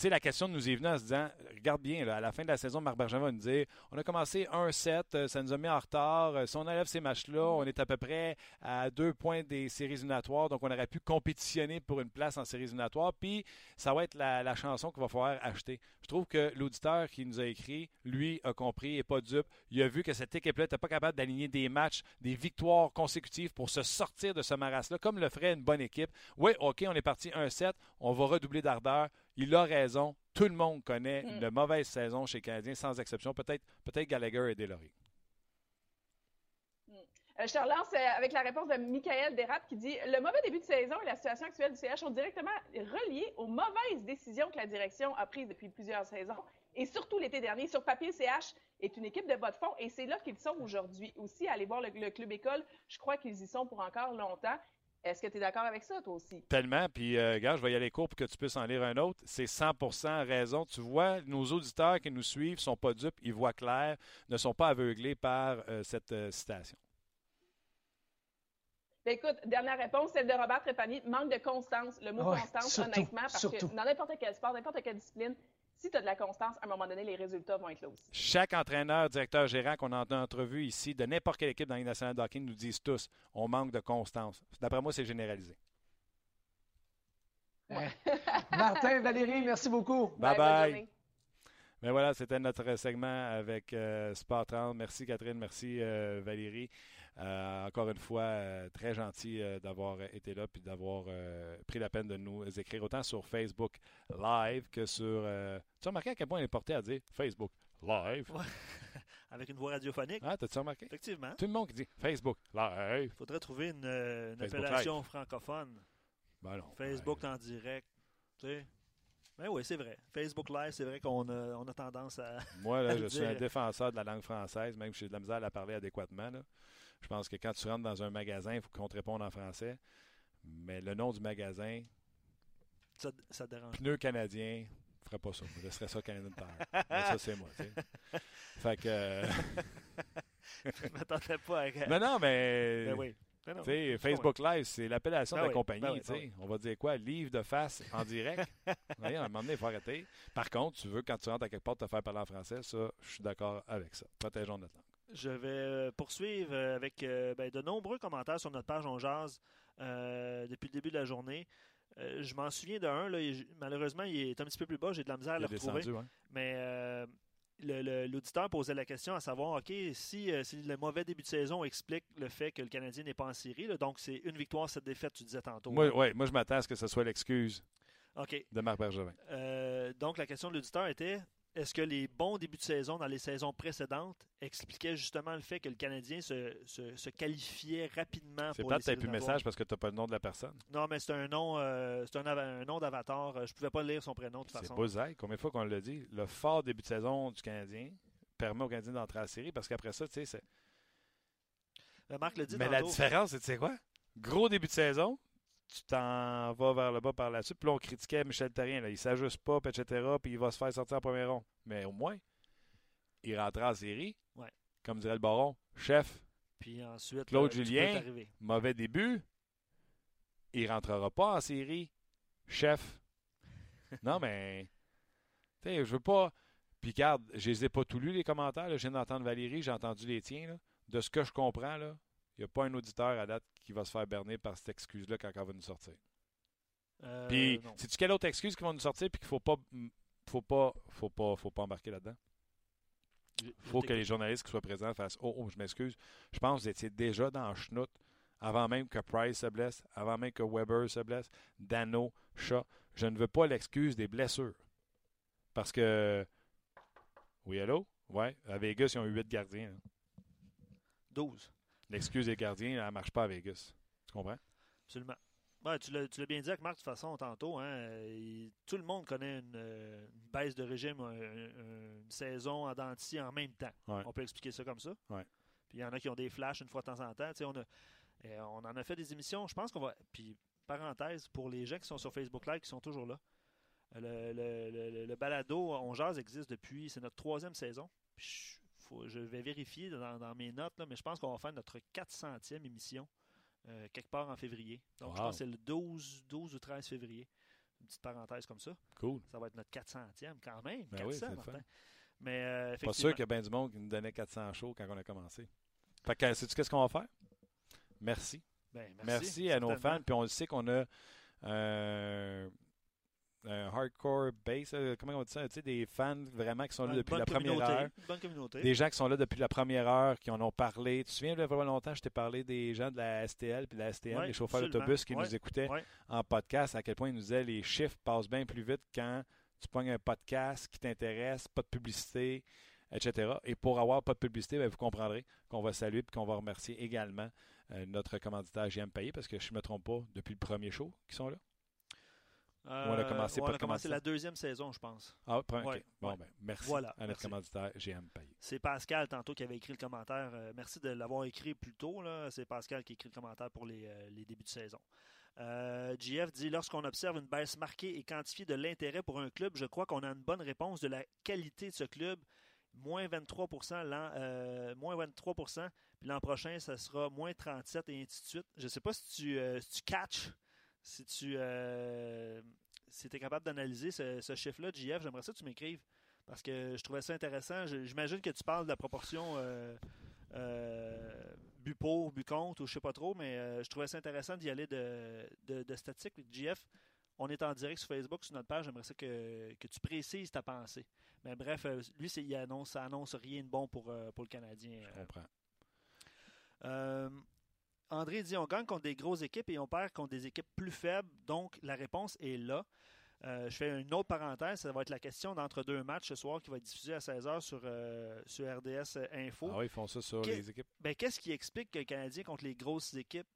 sais, la question nous est venue en se disant, regarde bien, à la fin de la saison, Marc Bergevin va nous dire, on a commencé 1-7, euh, ça nous a mis en retard. Euh, si on enlève ces matchs-là, on est à peu près à deux points des séries éliminatoires, donc on aurait pu compétitionner pour une place en séries éliminatoires. Puis, ça va être la, chanson qu'il va falloir acheter. Je trouve que l'auditeur qui nous a écrit, lui, a compris et pas dupe. Il a vu que cette équipe-là n'était pas capable d'aligner des matchs, des victoires consécutives pour se sortir de ce maras-là, comme le ferait une bonne équipe. Oui, OK, on est parti 1-7, on va redoubler d'ardeur il a raison. Tout le monde connaît mm. une mauvaise saison chez les Canadiens, sans exception. Peut-être peut Gallagher et Delory. Mm. Euh, je te relance euh, avec la réponse de Michael Derat qui dit Le mauvais début de saison et la situation actuelle du CH sont directement reliés aux mauvaises décisions que la direction a prises depuis plusieurs saisons. Et surtout l'été dernier, sur papier, CH est une équipe de bas de fond et c'est là qu'ils sont aujourd'hui. Aussi, aller voir le, club école, je crois qu'ils y sont pour encore longtemps. Est-ce que tu es d'accord avec ça, toi aussi? Tellement. Puis, euh, gars, je vais y aller court pour que tu puisses en lire un autre. C'est 100 raison. Tu vois, nos auditeurs qui nous suivent ne sont pas dupes, ils voient clair, ne sont pas aveuglés par euh, cette euh, citation. Ben, écoute, dernière réponse, celle de Robert Trépanier. Manque de constance. Le mot constance, honnêtement, parce que dans n'importe quel sport, n'importe quelle discipline, si tu as de la constance, à un moment donné, les résultats vont être là aussi. Chaque entraîneur, directeur, gérant qu'on a en entrevue ici, de n'importe quelle équipe dans les nationale de nous disent tous on manque de constance. D'après moi, c'est généralisé. Martin, Valérie, merci beaucoup. Bye bye. bye. Mais voilà, c'était notre segment avec euh, Sport 30. Merci Catherine, merci euh, Valérie. Euh, encore une fois, euh, très gentil euh, d'avoir été là puis d'avoir pris la peine de nous écrire autant sur Facebook Live que sur. tu as remarqué à quel point il est porté à dire Facebook Live? Avec une voix radiophonique. Ah, t'as-tu remarqué? Effectivement. Tout le monde qui dit Facebook Live. Il faudrait trouver une, appellation francophone. Ben Facebook en direct. Tu sais. Ben oui, c'est vrai. Facebook Live, c'est vrai qu'on a, on a tendance à. Moi, là, je suis un défenseur de la langue française, même si j'ai de la misère à la parler adéquatement. Là. Je pense que quand tu rentres dans un magasin, il faut qu'on te réponde en français. Mais le nom du magasin, ça, ça dérange. Pneu canadien, je ferais pas ça. Je laisserais ça Canada Tire. Mais ça, c'est moi. sais. Fait que. Euh, je m'attendais pas à. Mais non, mais. Ben oui. Ben Facebook Live, c'est l'appellation de la ben compagnie. Ben On va dire quoi? Livre de face en direct? à un moment donné, il faut arrêter. Par contre, tu veux, quand tu rentres à quelque part, te faire parler en français, ça, je suis d'accord avec ça. Protégeons notre langue. Je vais euh, poursuivre euh, avec euh, ben, de nombreux commentaires sur notre page On Jazz depuis le début de la journée. je m'en souviens d'un, malheureusement, il est un petit peu plus bas, j'ai de la misère à le retrouver. Mais l'auditeur posait la question à savoir, OK, si, le mauvais début de saison explique le fait que le Canadien n'est pas en série, donc c'est une victoire, cette défaite, tu disais tantôt. Moi, ouais, moi je m'attends à ce que ce soit l'excuse de Marc Bergevin. donc la question de l'auditeur était, est-ce que les bons débuts de saison dans les saisons précédentes expliquaient justement le fait que le Canadien se, se, se qualifiait rapidement C'est pour peut-être les que tu séries plus de éliminatoires? message parce que tu n'as pas le nom de la personne. Non, mais c'est un nom, euh, c'est un, nom d'avatar. Euh, Je pouvais pas lire son prénom de toute C'est façon. Bullseye. Combien de fois qu'on l'a dit? Le fort début de saison du Canadien permet au Canadien d'entrer à la série parce qu'après ça, tu sais, c'est. Euh, Marc le dit Mais la différence, c'est, quoi? Gros début de saison, tu t'en vas vers le bas par la suite. Puis là, on critiquait Michel Terrien. Là, il s'ajuste pas, puis etc. Puis il va se faire sortir en premier rond. Mais au moins, il rentre en série. Ouais. Comme dirait le baron, chef, Puis ensuite, Claude euh, Julien. mauvais début, il rentrera pas en série. Chef. non, mais. Tu sais, je veux pas. Puis, regarde, je les ai pas tous lus, les commentaires. là. Je viens d'entendre Valérie, j'ai entendu les tiens. là. De ce que je comprends, il n'y a pas un auditeur à date qui va se faire berner par cette excuse-là quand elle va nous sortir. Euh, Puis, sais-tu quelle autre excuse qui va nous sortir puis qu'il faut pas. Faut pas, faut pas, faut pas embarquer là-dedans? Il faut que les journalistes qui soient présents fassent Oh, oh, je m'excuse. Je pense que vous étiez déjà dans le schnout avant même que Price se blesse, avant même que Weber se blesse, Dano, Shaw. Je ne veux pas l'excuse des blessures. Parce que. Oui, allô? Ouais, à Vegas, ils ont eu 8 gardiens. hein. 12. L'excuse des gardiens, elle ne marche pas à Vegas. Tu comprends? Absolument. Ouais, tu l'as bien dit avec Marc de toute façon tantôt. Hein, il- tout le monde connaît une, euh, une baisse de régime, un- un- une saison en denti en même temps. Ouais. On peut expliquer ça comme ça. Ouais. Puis il y en a qui ont des flashs une fois de temps en temps. On, a, euh, on en a fait des émissions. Je pense qu'on va. Puis, parenthèse, pour les gens qui sont sur Facebook Live, qui sont toujours là, le, le- le- le- balado On Jazz existe depuis. C'est notre troisième saison. Puis je, faut- je vais vérifier dans, dans mes notes, là, mais je pense qu'on va faire notre 400e émission euh, quelque part en février. Donc, je pense que c'est le 12, 12 ou 13 février. Une petite parenthèse comme ça. Cool. Ça va être notre 400e quand même. Ben 400, oui, Martin. Mais euh, Pas sûr qu'il y a bien du monde qui nous donnait 400 shows quand on a commencé. Fait que, sais-tu qu'est-ce qu'on va faire? Merci. ben, Merci, à nos fans. Puis on le sait qu'on a euh, un hardcore base, euh, comment on dit ça? Tu sais, des fans vraiment qui sont là depuis la première heure. bonne communauté. Des gens qui sont là depuis la première heure, qui en ont parlé. Tu te souviens, il y a vraiment longtemps, je t'ai parlé des gens de la STL puis de la STM, Ouais, les chauffeurs d'autobus qui Ouais, nous écoutaient ouais. en podcast, à quel point ils nous disaient les chiffres passent bien plus vite quand tu pognes un podcast qui t'intéresse, pas de publicité, etc. Et pour avoir pas de publicité, ben, vous comprendrez qu'on va saluer et qu'on va remercier également euh, notre commanditaire JM Payé, parce que je ne me trompe pas, depuis le premier show qui sont là. Euh, on a commencé on pas a de commencé commanditaire. la deuxième saison, je pense. Ah, premier, Ouais, ok. Bon, ouais. ben, merci Voilà, à notre commanditaire GM. C'est Pascal tantôt qui avait écrit le commentaire. Euh, merci de l'avoir écrit plus tôt. C'est Pascal qui a écrit le commentaire pour les, euh, les débuts de saison. Euh, JF dit Lorsqu'on observe une baisse marquée et quantifiée de l'intérêt pour un club, je crois qu'on a une bonne réponse de la qualité de ce club. Moins 23 l'an, euh, moins 23% puis l'an prochain, ça sera moins 37 et ainsi de suite. Je ne sais pas si tu, euh, si tu catches, si tu euh, si es capable d'analyser ce, ce chiffre-là, JF, j'aimerais ça que tu m'écrives. Parce que je trouvais ça intéressant. J'imagine que tu parles de la proportion euh, euh, but pour, but contre, ou je sais pas trop, mais euh, je trouvais ça intéressant d'y aller de, de, de statistiques. JF, on est en direct sur Facebook, sur notre page. J'aimerais ça que, que tu précises ta pensée. Mais bref, euh, lui, il annonce, ça annonce rien de bon pour, pour le Canadien. Je comprends. Euh, André dit on gagne contre des grosses équipes et on perd contre des équipes plus faibles. Donc, la réponse est là. Euh, je fais une autre parenthèse. Ça va être la question d'entre deux matchs ce soir qui va être diffusé à 16h sur, euh, sur RDS Info. Ah oui, ils font ça sur les équipes. Ben, Qu'est-ce qui explique que le Canadien contre les grosses équipes?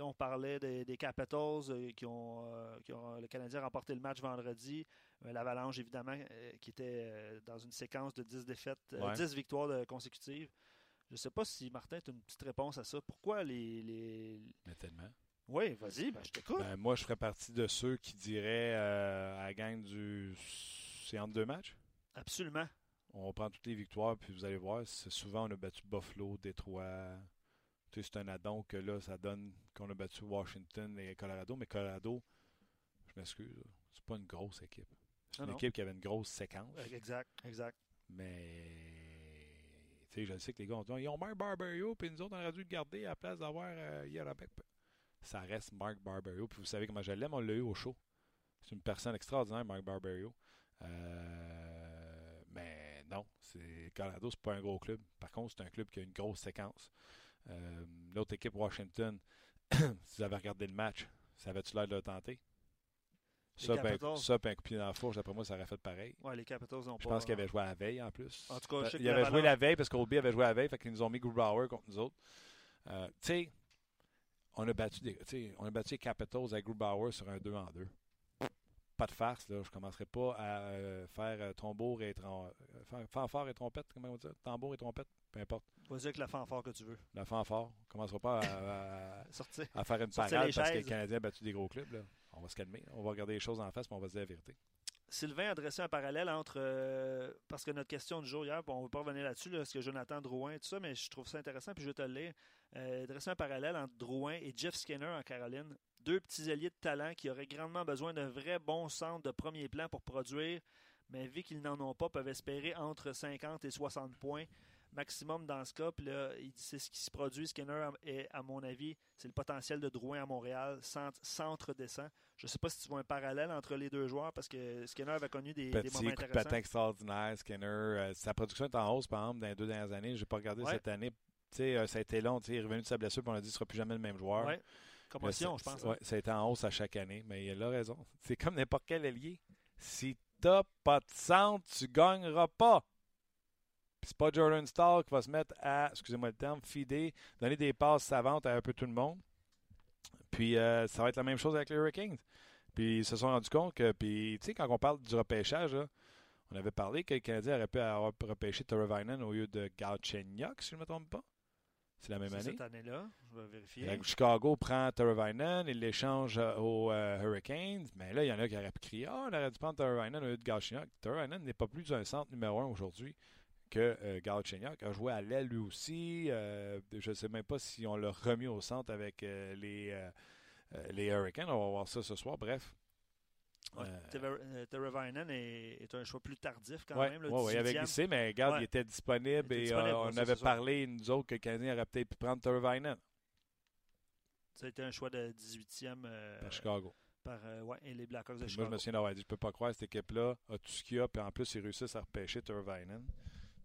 On parlait des, des Capitals euh, qui, ont, euh, qui ont le Canadien a remporté le match vendredi. Euh, L'Avalanche, évidemment, euh, qui était euh, dans une séquence de 10 défaites, euh, Ouais. 10 victoires de- consécutives. Je ne sais pas si Martin a une petite réponse à ça. Pourquoi les. les... Mais tellement. Oui, vas-y, ben, je t'écoute. Ben, moi, je ferais partie de ceux qui diraient euh, à la gang du. C'est entre deux matchs? Absolument. On prend toutes les victoires, puis vous allez voir, c'est souvent on a battu Buffalo, Détroit. Tu sais, c'est un addon que là, ça donne qu'on a battu Washington et Colorado. Mais Colorado, je m'excuse, c'est pas une grosse équipe. C'est Non, une non. équipe qui avait une grosse séquence. Exact, exact. Mais je sais que les gars ont dit ils ont Mark Barberio, puis nous autres, on aurait dû le garder à la place d'avoir euh. Ça reste Mark Barberio, puis vous savez comment je l'aime, on l'a eu au show. C'est une personne extraordinaire, Mark Barberio. Euh, mais non, c'est Colorado, c'est pas un gros club. Par contre, c'est un club qui a une grosse séquence. Euh, L'autre équipe, Washington, si vous avez regardé le match, ça avait-tu l'air de le tenter? Ça, ben, Capitals. ça, puis un coup de pied dans la fourche, d'après moi, ça aurait fait pareil. Ouais, les Capitals n'ont pas. Je pense qu'il avait joué à la veille en plus. En tout cas, je sais que il la avait joué la veille parce qu'Oldby avait joué à la veille, fait qu'ils nous ont mis Grubauer contre nous autres. Euh, tu sais, on a battu des, sais, on a battu les Capitals avec Grubauer sur un 2 en 2. Pas de farce, là. Je commencerai pas à euh, faire euh, tambour et trom- fanfare et trompette, comment on dit ça? Tambour et trompette, peu importe. Vas-y avec la fanfare que tu veux. La fanfare. On commencera pas à, à- à faire une parade parce que les. Canadiens ont battu des gros clubs. Là. On va se calmer. On va regarder les choses en face, mais on va dire la vérité. Sylvain a dressé un parallèle entre. euh, parce que notre question du jour hier, on ne va pas revenir là-dessus, là, ce que Jonathan Drouin, tout ça, mais je trouve ça intéressant, puis je vais te le lire. Euh, dresser un parallèle entre Drouin et Jeff Skinner en Caroline. Deux petits alliés de talent qui auraient grandement besoin d'un vrai bon centre de premier plan pour produire, mais vu qu'ils n'en ont pas, peuvent espérer entre 50 et 60 points maximum dans ce cas. Puis là, il dit c'est ce qui se produit. Skinner, est, à mon avis, c'est le potentiel de Drouin à Montréal, centre, centre descend. Je ne sais pas si tu vois un parallèle entre les deux joueurs parce que Skinner avait connu des, moments intéressants. extraordinaire, Skinner. Euh, sa production est en hausse, par exemple, dans les deux dernières années. Je n'ai pas regardé Ouais. cette année. Euh, ça a été long. Il est revenu de sa blessure, puis on a dit qu'il ne sera plus jamais le même joueur. Ouais. Commotion, Là, je pense. ouais, ça a été en hausse à chaque année, mais il a raison. C'est comme n'importe quel allié. Si tu n'as pas de centre, tu ne gagneras pas. Puis c'est pas Jordan Stahl qui va se mettre à, excusez-moi le terme, fider, donner des passes savantes à un peu tout le monde. Puis euh, ça va être la même chose avec les Hurricanes. Puis ils se sont rendus compte que, puis tu sais, quand on parle du repêchage, là, on avait parlé que le Canadien aurait pu avoir repêché Torrevainen au lieu de Galchenyuk, si je ne me trompe pas. C'est la même année. cette année-là. Je vais vérifier. Chicago prend Torrevainen, il l'échange euh, aux euh, Hurricanes. Mais là, il y en a qui auraient pu crier Ah, on aurait dû prendre Torrevainen au lieu de Galchenyuk. Torrevainen n'est pas plus un centre numéro un aujourd'hui que euh, Galchenyuk. A joué à l'aile lui aussi. Euh, je ne sais même pas si on l'a remis au centre avec euh, les, euh, les Hurricanes. On va voir ça ce soir. Bref. Ouais, Teravainen est, est un choix plus tardif quand Ouais, même. avec 18e. lycée, mais regarde, Ouais. il était disponible Il était et disponible, on avait parlé, nous autres, que Canadien aurait peut-être pu prendre Torrevainen Ça a été un choix de 18e euh, par Chicago. par, ouais, et les Blackhawks de Puis Moi, je Chicago. me souviens d'avoir dit, je peux pas croire cette équipe-là a tout ce qu'il y a, puis en plus, ils réussissent à repêcher Turvainen.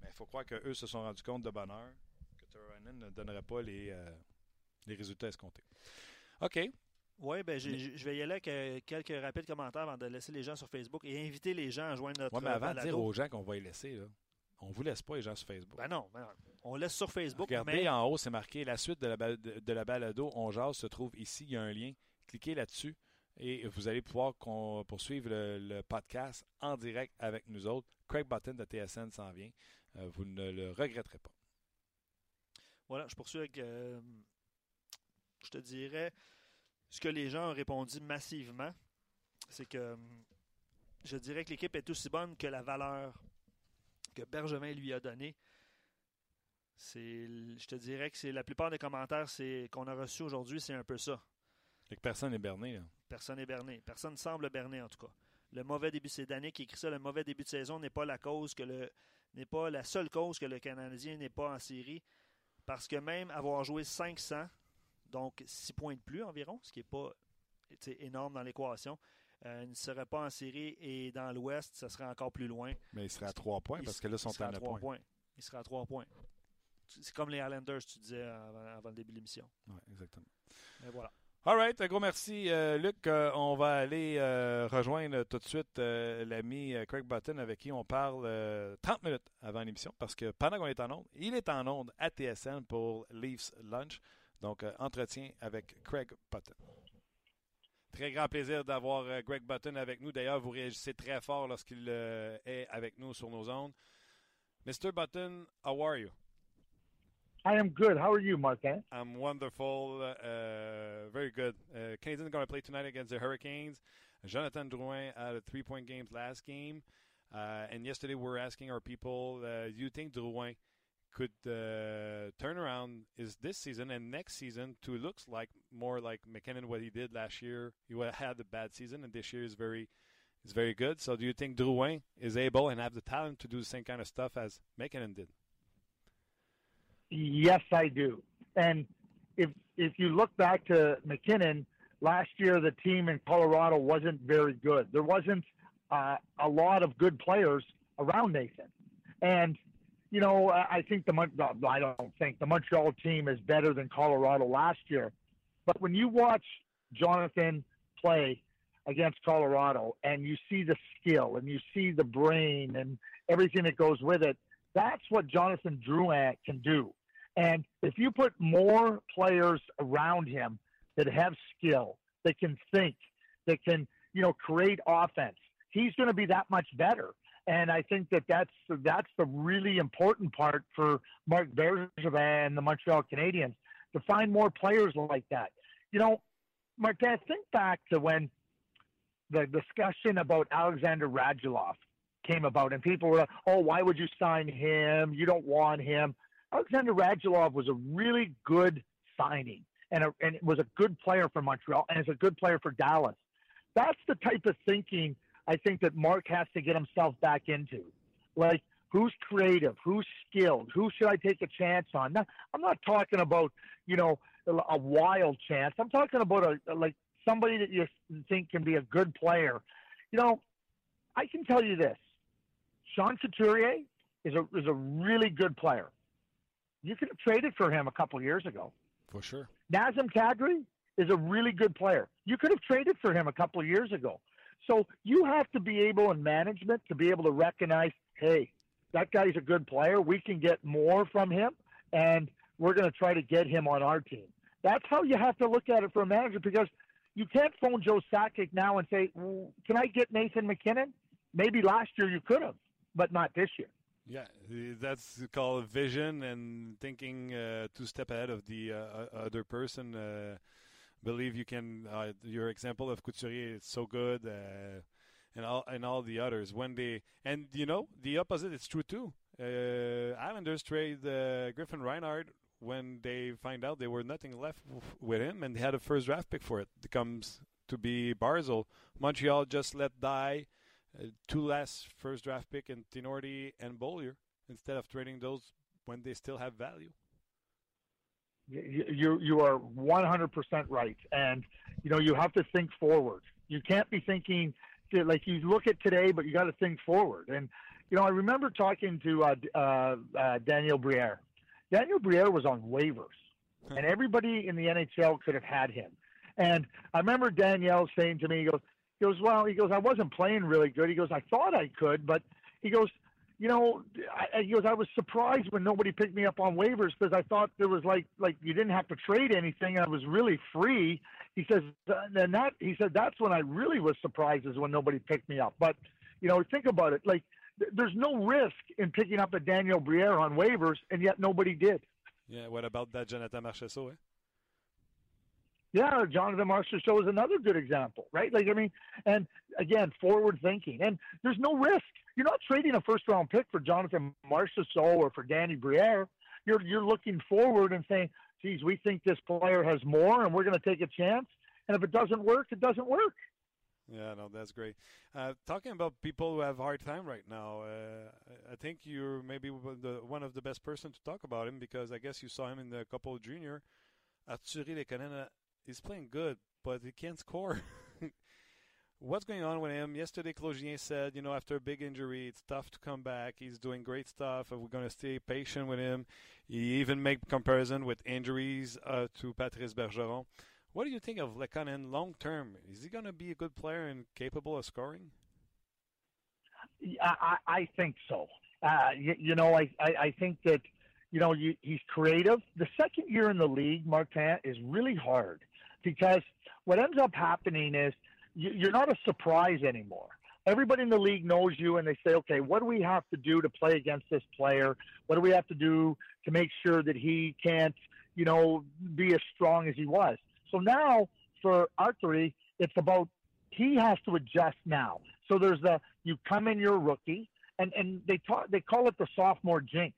Mais il faut croire qu'eux se sont rendus compte de bonheur que Turvainen ne donnerait pas les, euh, les résultats escomptés. OK. Oui, ben, je vais y aller avec euh, quelques rapides commentaires avant de laisser les gens sur Facebook et inviter les gens à joindre notre Ouais, mais avant de dire aux gens qu'on va y laisser, là, on vous laisse pas les gens sur Facebook. Ben non, ben non. on laisse sur Facebook, Regardez mais en haut, c'est marqué la suite de la, de, de la balado On jase se trouve ici. Il y a un lien. Cliquez là-dessus et vous allez pouvoir poursuivre le, le podcast en direct avec nous autres. Craig Button de TSN s'en vient. Euh, vous ne le regretterez pas. voilà, je poursuis avec, euh, je te dirais, ce que les gens ont répondu massivement, c'est que je dirais que l'équipe est aussi bonne que la valeur que Bergevin lui a donnée. C'est, je te dirais que c'est la plupart des commentaires c'est, qu'on a reçus aujourd'hui, c'est un peu ça. Fait que personne n'est berné. là. Personne n'est berné. Personne ne semble berné, en tout cas. Le mauvais début, c'est Danny qui écrit ça. Le mauvais début de saison n'est pas la cause que le n'est pas la seule cause que le Canadien n'est pas en série. Parce que même avoir joué 500, donc 6 points de plus environ, ce qui n'est pas énorme dans l'équation, euh, ne serait pas en série et dans l'Ouest, ça serait encore plus loin. Mais il serait à trois points Il parce que là, ils il sont serait à à 9 trois points. Il serait à 3 points. C'est comme les Islanders, tu disais avant, avant le début de l'émission. Ouais, exactement. Mais voilà. All right, un gros merci, euh, Luc. Euh, on va aller euh, rejoindre tout de suite l'ami Craig Button avec qui on parle euh, 30 minutes avant l'émission parce que pendant qu'on est en onde, il est en onde à TSN pour Leafs Lunch. Donc, entretien avec Craig Button. Très grand plaisir d'avoir Greg Button avec nous. D'ailleurs, vous réagissez très fort lorsqu'il est avec nous sur nos ondes. Mr. Button, how are you? I am good. How are you, Martin? I'm wonderful. Uh, very good. Uh, are going to play tonight against the Hurricanes. Jonathan Drouin had a three point game last game. Uh, and yesterday we were asking our people, uh, do you think Drouin could uh, turn around is this season and next season to looks like more like McKinnon what he did last year? He had a bad season and this year is very is very good. So do you think Drouin is able and have the talent to do the same kind of stuff as McKinnon did? Yes, I do. And if if you look back to McKinnon last year, the team in Colorado wasn't very good. There wasn't uh, a lot of good players around Nathan, and you know I think the I don't think the Montreal team is better than Colorado last year. But when you watch Jonathan play against Colorado and you see the skill and you see the brain and everything that goes with it, that's what Jonathan Drouin can do. And if you put more players around him that have skill, that can think, that can, you know, create offense, he's going to be that much better. And I think that that's that's the really important part for Mark Bergevin and the Montreal Canadiens to find more players like that. You know, Martin, think back to when the discussion about Alexander Radulov came about, and people were, "Oh, why would you sign him? You don't want him." Alexander Radulov was a really good signing, and a, and was a good player for Montreal, and is a good player for Dallas. That's the type of thinking I think that Mark has to get himself back into. Like, who's creative? Who's skilled? Who should I take a chance on? Now, I'm not talking about you know a wild chance. I'm talking about a like somebody that you think can be a good player. You know, I can tell you this: Sean Couturier is a is a really good player. You could have traded for him a couple years ago. For sure. Nazem Kadri is a really good player. You could have traded for him a couple years ago. So you have to be able in management to be able to recognize, hey, that guy's a good player. We can get more from him, and we're going to try to get him on our team. That's how you have to look at it for a manager because you can't phone Joe Sakic now and say, well, "Can I get Nathan McKinnon? Maybe last year you could have, but not this year. Yeah, that's called vision and thinking uh, two step ahead of the uh, other person. Uh, believe you can. Uh, your example of Couturier is so good, uh, and all and all the others. When they and you know the opposite, is true too. Uh, Islanders trade Griffin Reinhardt when they find out there were nothing left with him, and they had a first draft pick for it. It comes to be Barzal. Montreal just let die two last first draft pick in Tinordi and Beaulieu instead of trading those when they still have value. You you are 100% right, and you know you have to think forward. You can't be thinking like you look at today, but you got to think forward. And you know I remember talking to uh, uh, uh, Daniel Briere Daniel Briere was on waivers, and everybody in the NHL could have had him. And I remember Danielle saying to me, he goes, he goes, well, he goes, I wasn't playing really good. He goes, I thought I could, but he goes, you know, I, he goes, I was surprised when nobody picked me up on waivers because I thought there was like, like you didn't have to trade anything. I was really free. He says, and that he said that's when I really was surprised is when nobody picked me up. But you know, think about it, like there's no risk in picking up a Daniel Briere on waivers, and yet nobody did. Yeah, what about that Jonathan Marchessault? Eh? Yeah, Jonathan Marchessault is another good example, right? Like, I mean, and again, forward thinking. And there's no risk. You're not trading a first round pick for Jonathan Marchessault or for Danny Briere. You're, you're looking forward and saying, geez, we think this player has more and we're going to take a chance. And if it doesn't work, it doesn't work. Yeah, no, that's great. Uh, talking about people who have a hard time right now, uh, I think you're maybe the, one of the best person to talk about him because I guess you saw him in the couple junior. Artturi Lehkonen, he's playing good, but he can't score. What's going on with him? Yesterday, Claude said, you know, after a big injury, it's tough to come back. He's doing great stuff. We're going to stay patient with him. He even made comparison with injuries uh, to Patrice Bergeron. What do you think of Lehkonen long term? Is he going to be a good player and capable of scoring? I, I think so. Uh, you, you, know, I, I, I, think that, you know, you, he's creative. The second year in the league, Martin, is really hard because what ends up happening is you, you're not a surprise anymore. Everybody in the league knows you and they say, okay, what do we have to do to play against this player? What do we have to do to make sure that he can't, you know, be as strong as he was? So now for Artturi, it's about he has to adjust now. So there's the you come in, you're a rookie, and and they talk they call it the sophomore jinx.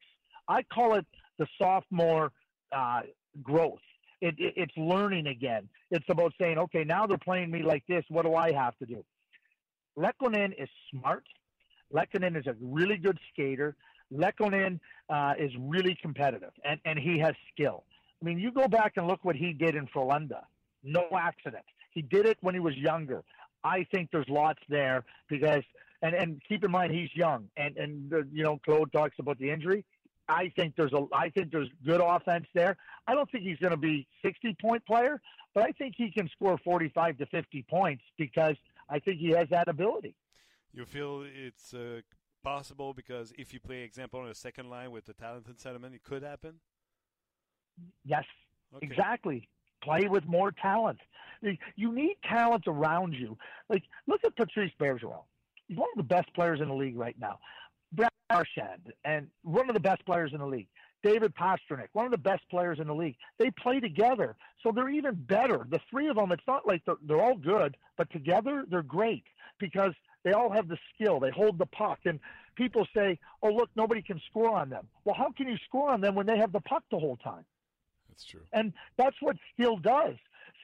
I call it the sophomore uh, growth. It, it, it's learning again. It's about saying, okay, now they're playing me like this. What do I have to do? Lehkonen is smart. Lehkonen is a really good skater. Lehkonen uh, is really competitive, and, and he has skill. I mean, you go back and look what he did in Frölunda. No accident. He did it when he was younger. I think there's lots there because, and, and keep in mind he's young, and and the, you know Claude talks about the injury. I think there's a I think there's good offense there. I don't think he's going to be 60 point player, but I think he can score 45 to 50 points because I think he has that ability. You feel it's uh, possible because if you play, example, on a second line with the talented Sentiment, it could happen. Yes, Okay. exactly. Play with more talent. You need talent around you. Like look at Patrice Bergeron. He's one of the best players in the league right now. Brad Marchand, and one of the best players in the league. David Pasternak, one of the best players in the league. They play together, so they're even better. The three of them, it's not like they're, they're all good, but together they're great because they all have the skill. They hold the puck, and people say, "Oh, look, nobody can score on them." Well, how can you score on them when they have the puck the whole time? That's true. And that's what skill does.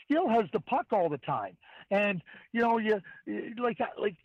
Skill has the puck all the time. And you know, you like like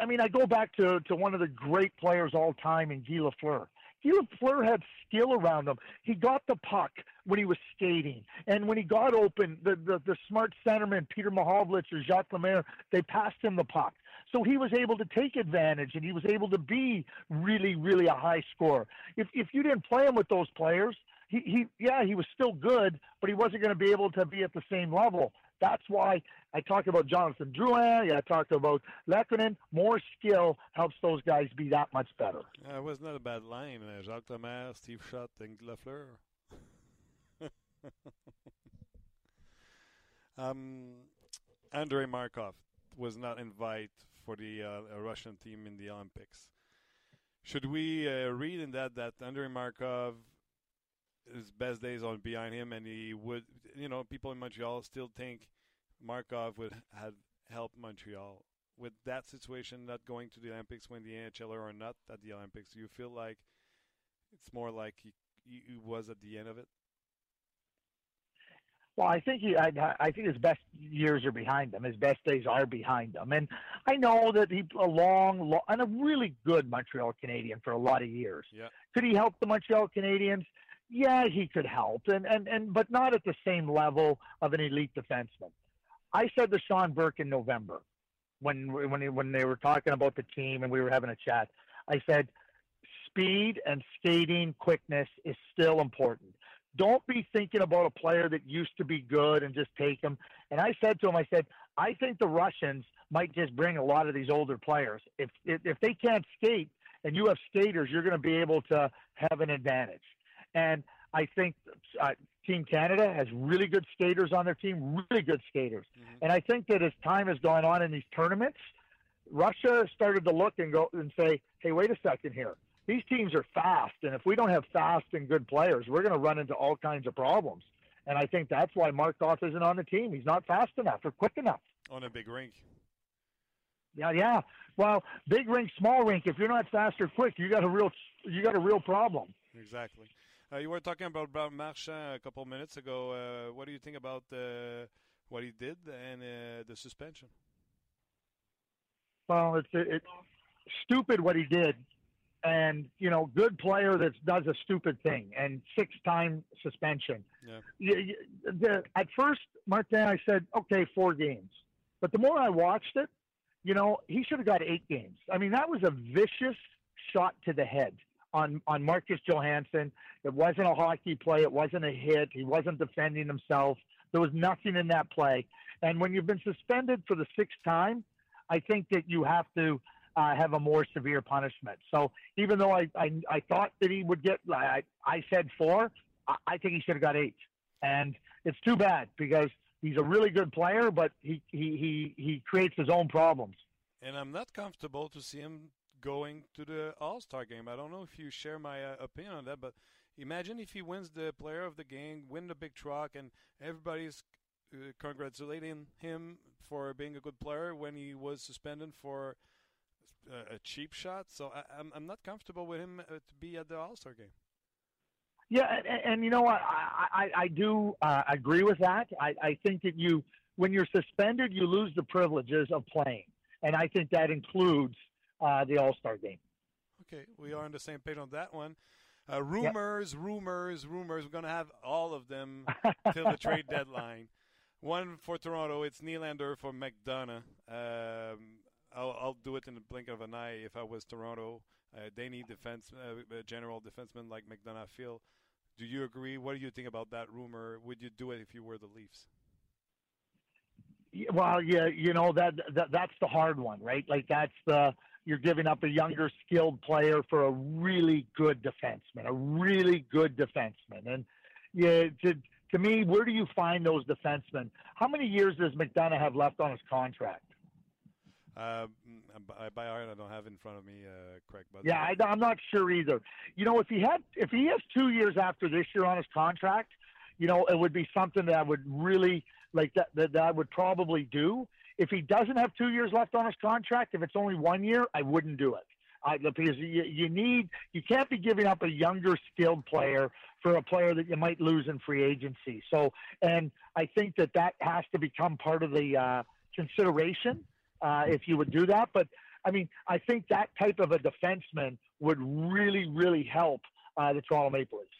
I mean, I go back to to one of the great players all time in Guy Lafleur. Guy Lafleur had skill around him. He got the puck when he was skating, and when he got open, the the, the smart centerman Peter Mahovlich or Jacques Lemaire, they passed him the puck. So he was able to take advantage, and he was able to be really, really a high scorer. If if you didn't play him with those players, he, he yeah, he was still good, but he wasn't going to be able to be at the same level. That's why I talk about Jonathan Drouin. Yeah, I talked about Lehkonen. More skill helps those guys be that much better. Uh, it was not a bad line. Uh, Jacques Lemaire, Steve Schott, and Lafleur. um, Andrei Markov was not invited for the uh, Russian team in the Olympics. Should we uh, read in that that Andrei Markov his best days are behind him, and he would, you know, people in Montreal still think Markov would have helped Montreal with that situation, not going to the Olympics when the NHL are not at the Olympics. Do you feel like it's more like he, he was at the end of it? Well, I think he, I, I think his best years are behind him. His best days are behind him, and I know that he a long, long and a really good Montreal Canadian for a lot of years. Yeah. Could he help the Montreal Canadiens? Yeah, he could help, and, and, and but not at the same level of an elite defenseman. I said to Sean Burke in November when when when they were talking about the team and we were having a chat. I said, speed and skating quickness is still important. Don't be thinking about a player that used to be good and just take him. And I said to him, I said, I think the Russians might just bring a lot of these older players. If if, if they can't skate and you have skaters, you're going to be able to have an advantage. And I think uh, Team Canada has really good skaters on their team, really good skaters. Mm-hmm. And I think that as time has gone on in these tournaments, Russia started to look and go and say, "Hey, wait a second here. These teams are fast, and if we don't have fast and good players, we're going to run into all kinds of problems." And I think that's why Markov isn't on the team. He's not fast enough or quick enough. On a big rink. Yeah, yeah. Well, big rink, small rink. If you're not fast or quick, you got a real you got a real problem. Exactly. Uh, you were talking about Brad Marchand a couple minutes ago. Uh, what do you think about uh, what he did and uh, the suspension? Well, it's it's stupid what he did, and you know, good player that does a stupid thing and six time suspension. Yeah. You, you, the, at first, Martin, I said, okay, four games, but the more I watched it, you know, he should have got eight games. I mean, that was a vicious shot to the head on on Marcus Johansson. It wasn't a hockey play. It wasn't a hit. He wasn't defending himself. There was nothing in that play. And when you've been suspended for the sixth time, I think that you have to uh, have a more severe punishment. So even though I, I, I thought that he would get, I, I said four, I, I think he should have got eight. And it's too bad because he's a really good player, but he, he, he, he creates his own problems. And I'm not comfortable to see him going to the All Star game. I don't know if you share my uh, opinion on that, but imagine if he wins the Player of the Game, win the big truck, and everybody's uh, congratulating him for being a good player when he was suspended for a, a cheap shot. So I, am I'm, I'm not comfortable with him uh, to be at the All Star game. Yeah, and, and, you know what? I, I, I do uh, agree with that. I, I think that you, when you're suspended, you lose the privileges of playing. And I think that includes uh, the All Star game. Okay, we are on the same page on that one. Uh, rumors, yep. rumors, rumors. We're going to have all of them till the trade deadline. One for Toronto, it's Nylander for McDonough. Um, I'll, I'll, do it in the blink of an eye if I was Toronto. Uh, they need defense, uh, general defenseman like McDonough. Phil, do you agree? What do you think about that rumor? Would you do it if you were the Leafs? Well, yeah, you know that, that that's the hard one, right? Like that's the you're giving up a younger, skilled player for a really good defenseman, a really good defenseman, and yeah, to to me, where do you find those defensemen? How many years does McDonough have left on his contract? Uh, by heart, I don't have in front of me, uh, Craig. But yeah, I, I'm not sure either. You know, if he had, if he has two years after this year on his contract, you know, it would be something that would really like that, that, that I would probably do. If he doesn't have two years left on his contract, if it's only one year, I wouldn't do it. I, because you, you need, you can't be giving up a younger, skilled player for a player that you might lose in free agency. So, and I think that that has to become part of the uh, consideration uh, if you would do that. But I mean, I think that type of a defenseman would really, really help uh, the Toronto Maple Leafs.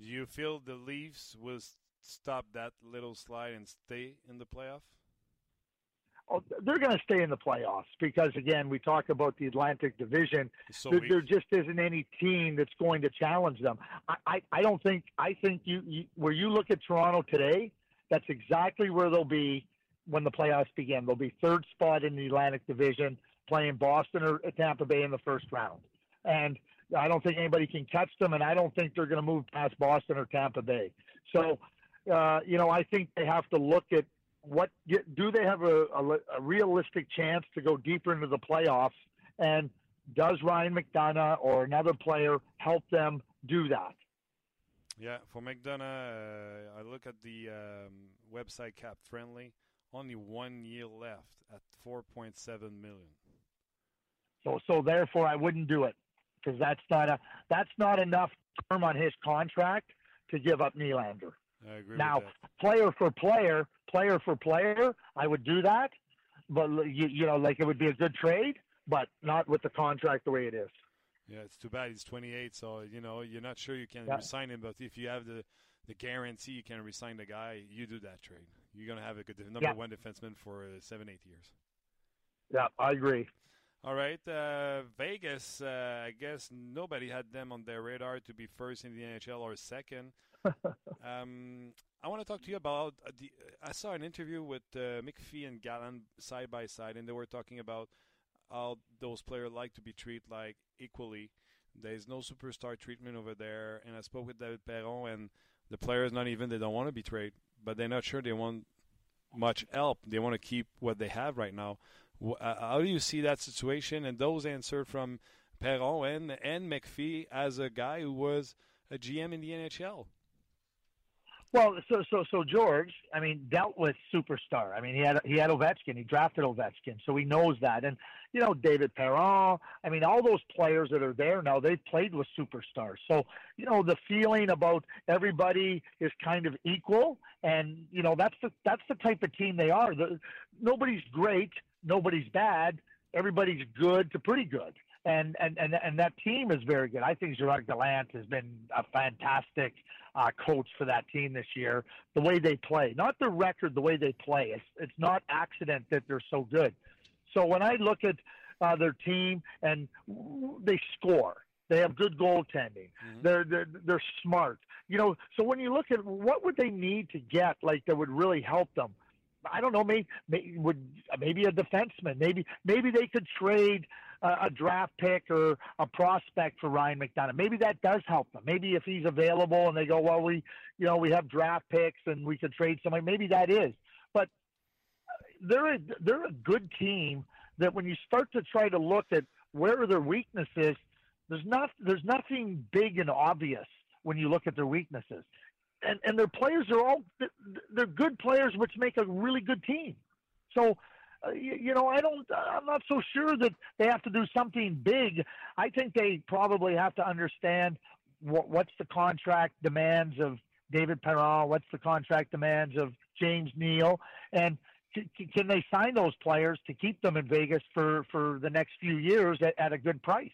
Do you feel the Leafs will stop that little slide and stay in the playoff? Oh, they're going to stay in the playoffs because, again, we talk about the Atlantic Division. So there, there, just isn't any team that's going to challenge them. I, I, I don't think. I think you, you where you look at Toronto today, that's exactly where they'll be when the playoffs begin. They'll be third spot in the Atlantic Division, playing Boston or Tampa Bay in the first round, and I don't think anybody can catch them, and I don't think they're going to move past Boston or Tampa Bay. So, uh, you know, I think they have to look at what do they have a, a, a, realistic chance to go deeper into the playoffs? And does Ryan McDonough or another player help them do that? Yeah, for McDonough, uh, I look at the um, website Cap Friendly. Only one year left at 4.7 million. So, so therefore, I wouldn't do it because that's not a that's not enough term on his contract to give up Nylander. I agree now, player for player, player for player, I would do that, but you, you know, like it would be a good trade, but not with the contract the way it is. Yeah, it's too bad he's 28, so you know you're not sure you can yeah. resign him. But if you have the the guarantee you can resign the guy, you do that trade. You're gonna have a good number yeah. one defenseman for uh, seven, eight years. Yeah, I agree. All right, uh, Vegas. Uh, I guess nobody had them on their radar to be first in the NHL or second. um, I want to talk to you about uh, the. I saw an interview with uh, McPhee and Gallant side by side, and they were talking about how those players like to be treated like equally. There's no superstar treatment over there, and I spoke with David Perron, and the players not even they don't want to be traded, but they're not sure they want much help. They want to keep what they have right now. Uh, how do you see that situation? And those answered from Perron and and McPhee as a guy who was a GM in the NHL. Well, so so so George, I mean, dealt with superstar. I mean, he had he had Ovechkin. He drafted Ovechkin, so he knows that. And you know, David Perron. I mean, all those players that are there now, they've played with superstars. So you know, the feeling about everybody is kind of equal, and you know, that's the that's the type of team they are. The, nobody's great, nobody's bad. Everybody's good to pretty good and and and and that team is very good. I think Gerard Gallant has been a fantastic uh, coach for that team this year. The way they play, not the record, the way they play. It's it's not accident that they're so good. So when I look at uh, their team and they score, they have good goaltending. Mm-hmm. They're, they're they're smart. You know, so when you look at what would they need to get like that would really help them. I don't know. Maybe, maybe would maybe a defenseman. Maybe maybe they could trade a, a draft pick or a prospect for Ryan McDonough. Maybe that does help them. Maybe if he's available and they go, well, we, you know, we have draft picks and we could trade somebody. Maybe that is. But they're a, they're a good team that when you start to try to look at where are their weaknesses, there's not there's nothing big and obvious when you look at their weaknesses. And and their players are all they're good players, which make a really good team. So you, you know, I don't. I'm not so sure that they have to do something big. I think they probably have to understand what, what's the contract demands of David Perron, what's the contract demands of James Neal, and can they sign those players to keep them in Vegas for, for the next few years at, at a good price?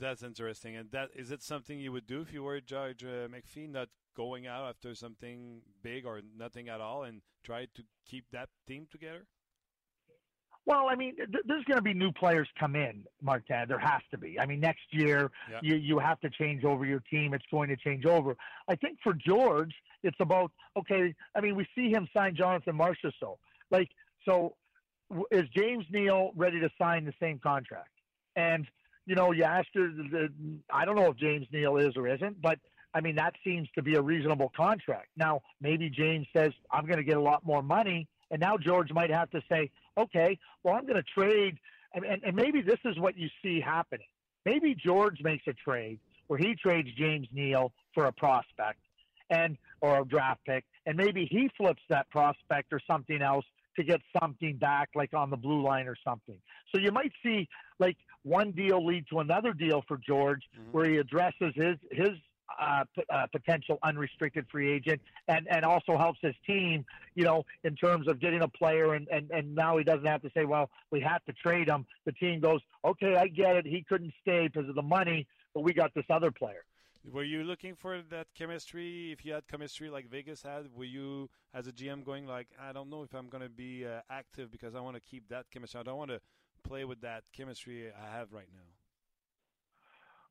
That's interesting. And that is it something you would do if you were Judge uh, McPhee, not going out after something big or nothing at all, and try to keep that team together? Well, I mean, th- there's going to be new players come in, Martin. There has to be. I mean, next year yeah. you you have to change over your team. It's going to change over. I think for George, it's about okay. I mean, we see him sign Jonathan Marchessault. Like So is James Neal ready to sign the same contract? And you know, you asked her. The, I don't know if James Neal is or isn't, but I mean that seems to be a reasonable contract. Now, maybe James says I'm going to get a lot more money, and now George might have to say, okay, well I'm going to trade, and, and, and maybe this is what you see happening. Maybe George makes a trade where he trades James Neal for a prospect and or a draft pick, and maybe he flips that prospect or something else to get something back, like on the blue line or something. So you might see like one deal lead to another deal for George, mm-hmm. where he addresses his his uh, p- uh, potential unrestricted free agent and, and also helps his team, you know, in terms of getting a player. And, and, and now he doesn't have to say, well, we have to trade him. The team goes, okay, I get it. He couldn't stay because of the money, but we got this other player. Were you looking for that chemistry? If you had chemistry like Vegas had, were you, as a GM, going like, I don't know if I'm going to be uh, active because I want to keep that chemistry. I don't want to play with that chemistry I have right now.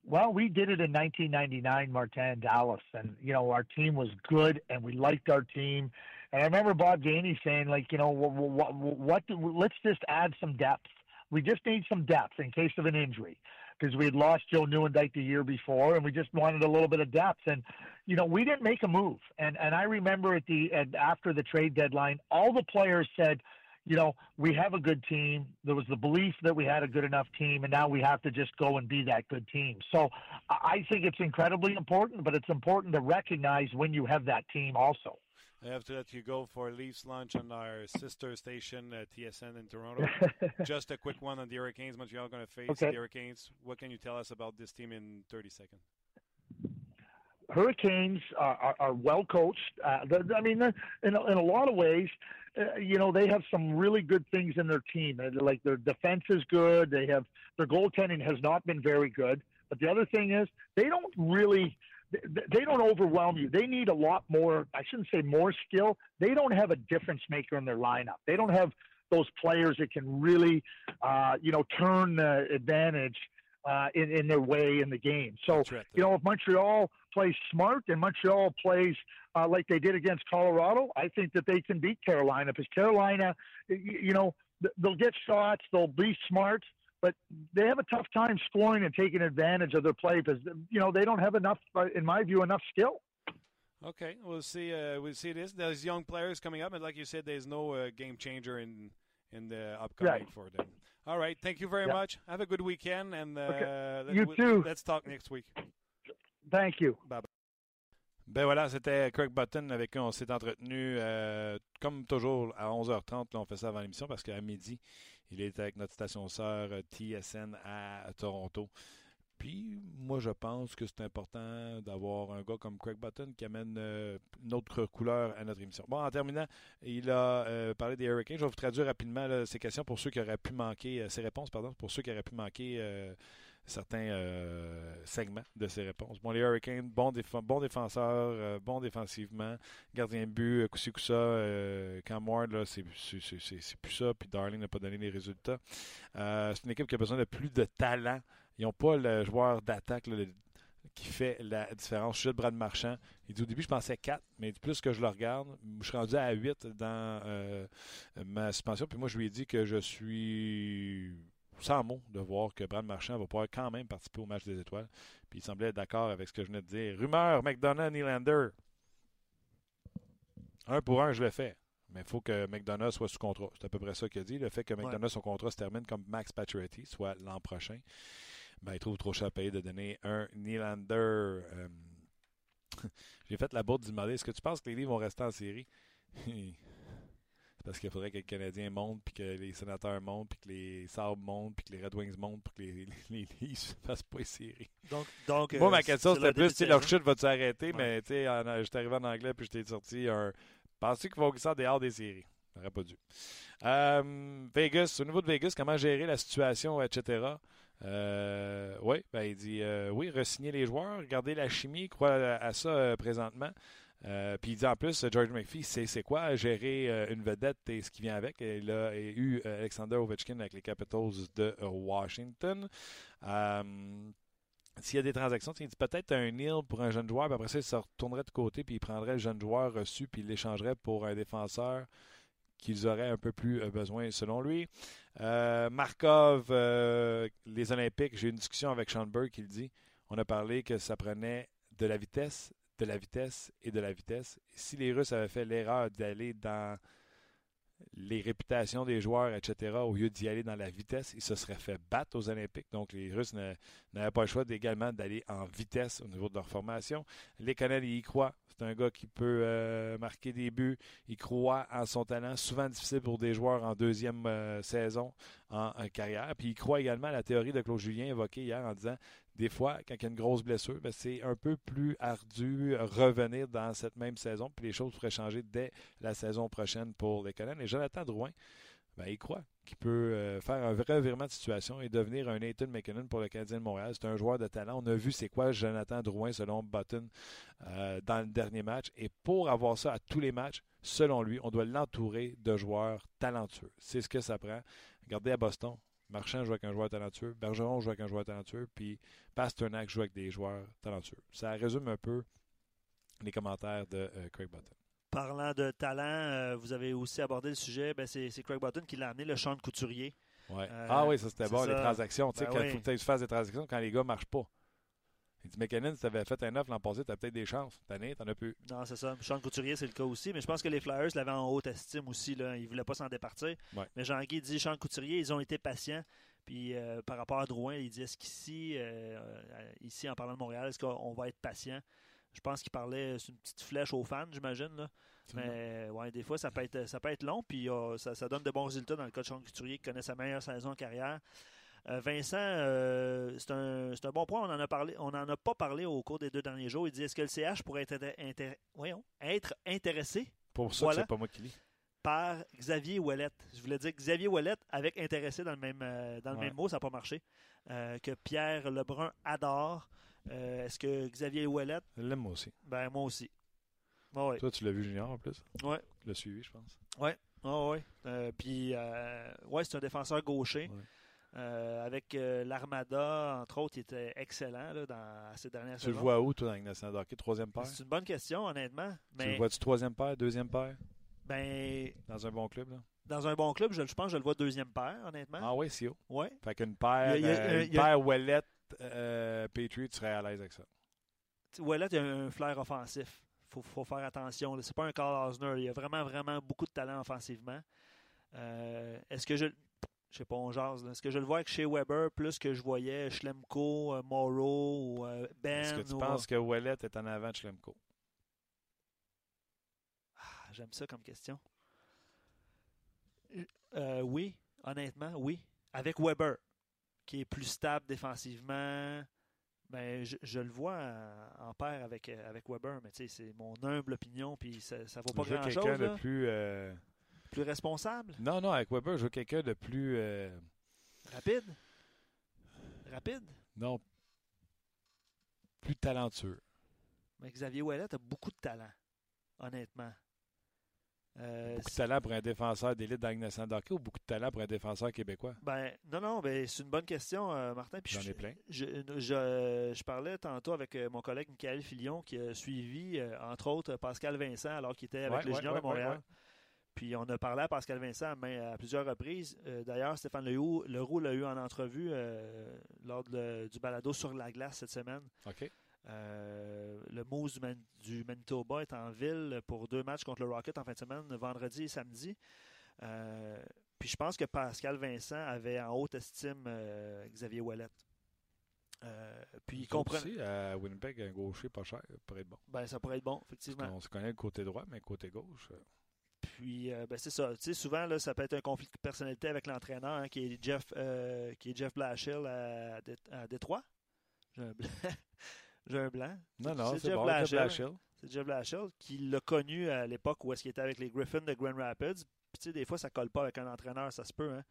Well, we did it in 1999, Martin Dallas, and you know our team was good, and we liked our team. And I remember Bob Gainey saying, like, you know, what, what, what do, let's just add some depth. We just need some depth in case of an injury because we had lost Joe Nieuwendyk the year before, and we just wanted a little bit of depth. And you know, we didn't make a move. And and I remember at the at, after the trade deadline, all the players said, you know, we have a good team. There was the belief that we had a good enough team, and now we have to just go and be that good team. So I think it's incredibly important, but it's important to recognize when you have that team also. I have to let you go for Leafs lunch on our sister station, uh, TSN in Toronto. Just a quick one on the Hurricanes. Montreal going to face okay. the Hurricanes. What can you tell us about this team in 30 seconds? Hurricanes are, are, are well coached. Uh, I mean, in, in a lot of ways, uh, you know, they have some really good things in their team. Like their defense is good. They have their goaltending has not been very good. But the other thing is, they don't really they don't overwhelm you. They need a lot more. I shouldn't say more skill. They don't have a difference maker in their lineup. They don't have those players that can really, uh, you know, turn the advantage uh, in, in their way in the game. So, right, you know, if Montreal plays smart and Montreal plays uh, like they did against Colorado, I think that they can beat Carolina because Carolina, you, know, they'll get shots, they'll be smart, but they have a tough time scoring and taking advantage of their play because you know they don't have enough, uh, in my view, enough skill. Okay, we'll see. Uh, we'll see this. There's young players coming up, and like you said, there's no uh, game changer in in the upcoming for them. All right, thank you very yeah. much. Have a good weekend, and uh, okay. you too. Let's talk next week. Thank you. Bye. Ben voilà, c'était Craig Button avec qui on s'est entretenu euh, comme toujours à 11h30. Là, on fait ça avant l'émission parce qu'à midi, il est avec notre station sœur euh, TSN à Toronto. Puis, moi, je pense que c'est important d'avoir un gars comme Craig Button qui amène euh, une autre couleur à notre émission. Bon, en terminant, il a euh, parlé des Hurricanes. Je vais vous traduire rapidement ces questions pour ceux qui auraient pu manquer, ces réponses, pardon, pour ceux qui auraient pu manquer certains segments de ces réponses. Bon, les Hurricanes, bon, bon défenseur, bon défensivement, gardien de but, coup coup ça, Cam Ward, c'est, plus ça, puis Darling n'a pas donné les résultats. c'est une équipe qui a besoin de plus de talent ils n'ont pas le joueur d'attaque qui fait la différence. Je suis de Brad Marchand. Il dit au début, je pensais 4, mais plus que je le regarde, je suis rendu à 8 dans euh, ma suspension. Puis moi, je lui ai dit que je suis sans mots de voir que Brad Marchand va pouvoir quand même participer au match des étoiles. Puis il semblait être d'accord avec ce que je venais de dire. Rumeur, McDonough, Nylander. Un pour un, je le fais. Mais il faut que McDonough soit sous contrat. C'est à peu près ça qu'il a dit. Le fait que McDonough, son contrat se termine comme Max Pacioretty, soit l'an prochain ben, il trouve trop cher à payer de donner un Nylander. Euh, j'ai fait la bourde du demander est-ce que tu penses que les livres vont rester en série? parce qu'il faudrait que les Canadiens montent, puis que les sénateurs montent, puis que les Sabres montent, puis que les Red Wings montent pour que les, les, ne fassent pas les séries. Donc, donc, Moi, ma euh, question, c'était plus si leur chute va-tu arrêter, mais tu sais, j'étais arrivé en anglais, puis je t'ai sorti un. Pensez qu'ils vont glisser dehors des séries. J'aurais pas dû. Euh, Vegas, au niveau de Vegas, comment gérer la situation, etc. Euh, oui, ben, il dit euh, oui, resigner les joueurs, garder la chimie, croit à, ça euh, puis il dit en plus, George McPhee, c'est quoi gérer une vedette et ce qui vient avec? Il a eu Alexander Ovechkin avec les Capitals de Washington. S'il y a des transactions, il dit peut-être un nil pour un jeune joueur, puis après ça, il se retournerait de côté, puis il prendrait le jeune joueur reçu, puis il l'échangerait pour un défenseur qu'ils auraient un peu plus besoin, selon lui. Markov, les Olympiques, j'ai eu une discussion avec Sean Burke le dit. On a parlé que ça prenait de la vitesse, de la vitesse et de la vitesse. Si les Russes avaient fait l'erreur d'aller dans les réputations des joueurs, etc., au lieu d'y aller dans la vitesse, ils se seraient fait battre aux Olympiques. Donc, les Russes n'avaient pas le choix également d'aller en vitesse au niveau de leur formation. Les Canadiens, y croient. C'est un gars qui peut euh, marquer des buts. Il croit en son talent. Souvent difficile pour des joueurs en deuxième euh, saison en, en, carrière. Puis il croit également à la théorie de Claude Julien évoquée hier en disant des fois, quand il y a une grosse blessure, ben, c'est un peu plus ardu revenir dans cette même saison. Puis les choses pourraient changer dès la saison prochaine pour les Canadiens. Et Jonathan Drouin, ben, il croit qu'il peut euh, faire un vrai virement de situation et devenir un Nathan McKinnon pour le Canadien de Montréal. C'est un joueur de talent. On a vu c'est quoi Jonathan Drouin selon Button euh, dans le dernier match. Et pour avoir ça à tous les matchs, selon lui, on doit l'entourer de joueurs talentueux. C'est ce que ça prend. Regardez à Boston, Marchand joue avec un joueur talentueux, Bergeron joue avec un joueur talentueux, puis Pasternak joue avec des joueurs talentueux. Ça résume un peu les commentaires de euh, Craig Button. Parlant de talent, euh, vous avez aussi abordé le sujet, ben c'est Craig Button qui l'a amené, le champ de couturier. Ouais. Euh, ah oui, ça c'était bon, les transactions. tu sais, ben quand il faut que tu fasses des transactions quand les gars ne marchent pas. Il dit McKinnon, si tu avais fait un offre l'an passé, tu as peut-être des chances. Cette année, tu as plus. Non, c'est ça. Sean Couturier, c'est le cas aussi. Mais je pense que les Flyers l'avaient en haute estime aussi. Là. Ils ne voulaient pas s'en départir. Mais Jean-Guy dit Sean Couturier, ils ont été patients. Puis euh, par rapport à Drouin, il dit est-ce qu'ici, euh, ici, en parlant de Montréal, est-ce qu'on va être patient? Je pense qu'il parlait, c'est une petite flèche aux fans, j'imagine. Mais ouais, des fois, ça peut être, ça peut être long. Puis ça, ça, donne de bons résultats dans le cas de Sean Couturier qui connaît sa meilleure saison en carrière. Euh, Vincent, euh, c'est un, un, bon point. On en a parlé, on n'en a pas parlé au cours des deux derniers jours. Il dit est-ce que le CH pourrait être, voyons, être intéressé? Pour ça, c'est pas moi qui lis. Par Xavier Ouellet. Je voulais dire Xavier Ouellet avec intéressé dans le même, euh, dans le même mot, ça n'a pas marché. que Pierre Lebrun adore. est-ce que Xavier Ouellet. Je l'aime moi aussi. Ben, moi aussi. Toi, tu l'as vu junior en plus? Oui. Tu l'as suivi, je pense. Oui. Oh, oui. Puis, ouais, c'est un défenseur gaucher. Euh, avec euh, l'Armada, entre autres, il était excellent là, dans ces dernières Tu le vois où, toi, dans le hockey? Troisième paire? C'est une bonne question, honnêtement. Mais... Tu le vois-tu troisième paire, deuxième paire? Ben... Dans un bon club, là? Dans un bon club, je, pense que je le vois deuxième paire, honnêtement. Ah oui, c'est haut. Oui. Fait qu'une paire, il y a, euh, une paire Ouellet, Patriot, tu serais à l'aise avec ça. Ouellet, il a un flair offensif. Il faut, faire attention. C'est pas un Carl Osner. Il a vraiment, vraiment beaucoup de talent offensivement. Est-ce que je je sais pas, on jase. Est-ce que je le vois avec chez Weber plus que je voyais Schlemko, euh, Morrow ou euh, Ben? Est-ce que tu penses que Wallet est en avant de Schlemko? Ah, J'aime ça comme question. Euh, oui, honnêtement, oui. Avec Weber, qui est plus stable défensivement. Ben, je, le vois en, paire avec, avec Weber, mais c'est mon humble opinion, puis ça ne vaut pas grand-chose. quelqu'un de plus plus responsable? Non, non, avec Weber, je veux quelqu'un de plus. Euh, Rapide? Rapide? Non. Plus talentueux. Mais Xavier Ouellet a beaucoup de talent, honnêtement. Euh, beaucoup de talent pour un défenseur d'élite d'Agnes hockey ou beaucoup de talent pour un défenseur québécois? Ben, non, non, ben, c'est une bonne question, euh, Martin. J'en ai plein. Je, je, je, parlais tantôt avec mon collègue Michael Filion qui a suivi, entre autres, Pascal Vincent alors qu'il était avec les Juniors de Montréal. Puis on a parlé à Pascal Vincent à, plusieurs reprises. Euh, d'ailleurs, Stéphane Leroux, Leroux l'a eu en entrevue euh, lors du balado sur la glace cette semaine. OK. Euh, le Moose du, Manitoba est en ville pour deux matchs contre le Rocket en fin de semaine, vendredi et samedi. puis je pense que Pascal Vincent avait en haute estime Xavier Wallet. puis il comprend. à Winnipeg, un gaucher pas cher pourrait être bon. Ben, ça pourrait être bon, effectivement. on se connaît le côté droit, mais côté gauche. Puis, euh, ben, c'est ça. Tu sais, souvent, là, ça peut être un conflit de personnalité avec l'entraîneur, hein, qui est Jeff, euh, qui est Jeff Blashill à, Détroit. J'ai un blanc. J'ai un blanc. Non, non, c'est Jeff, bon, Blashill. C'est Jeff Blashill qui l'a connu à l'époque où est-ce qu'il était avec les Griffins de Grand Rapids. Puis, tu sais, des fois, ça colle pas avec un entraîneur, ça se peut. Hein.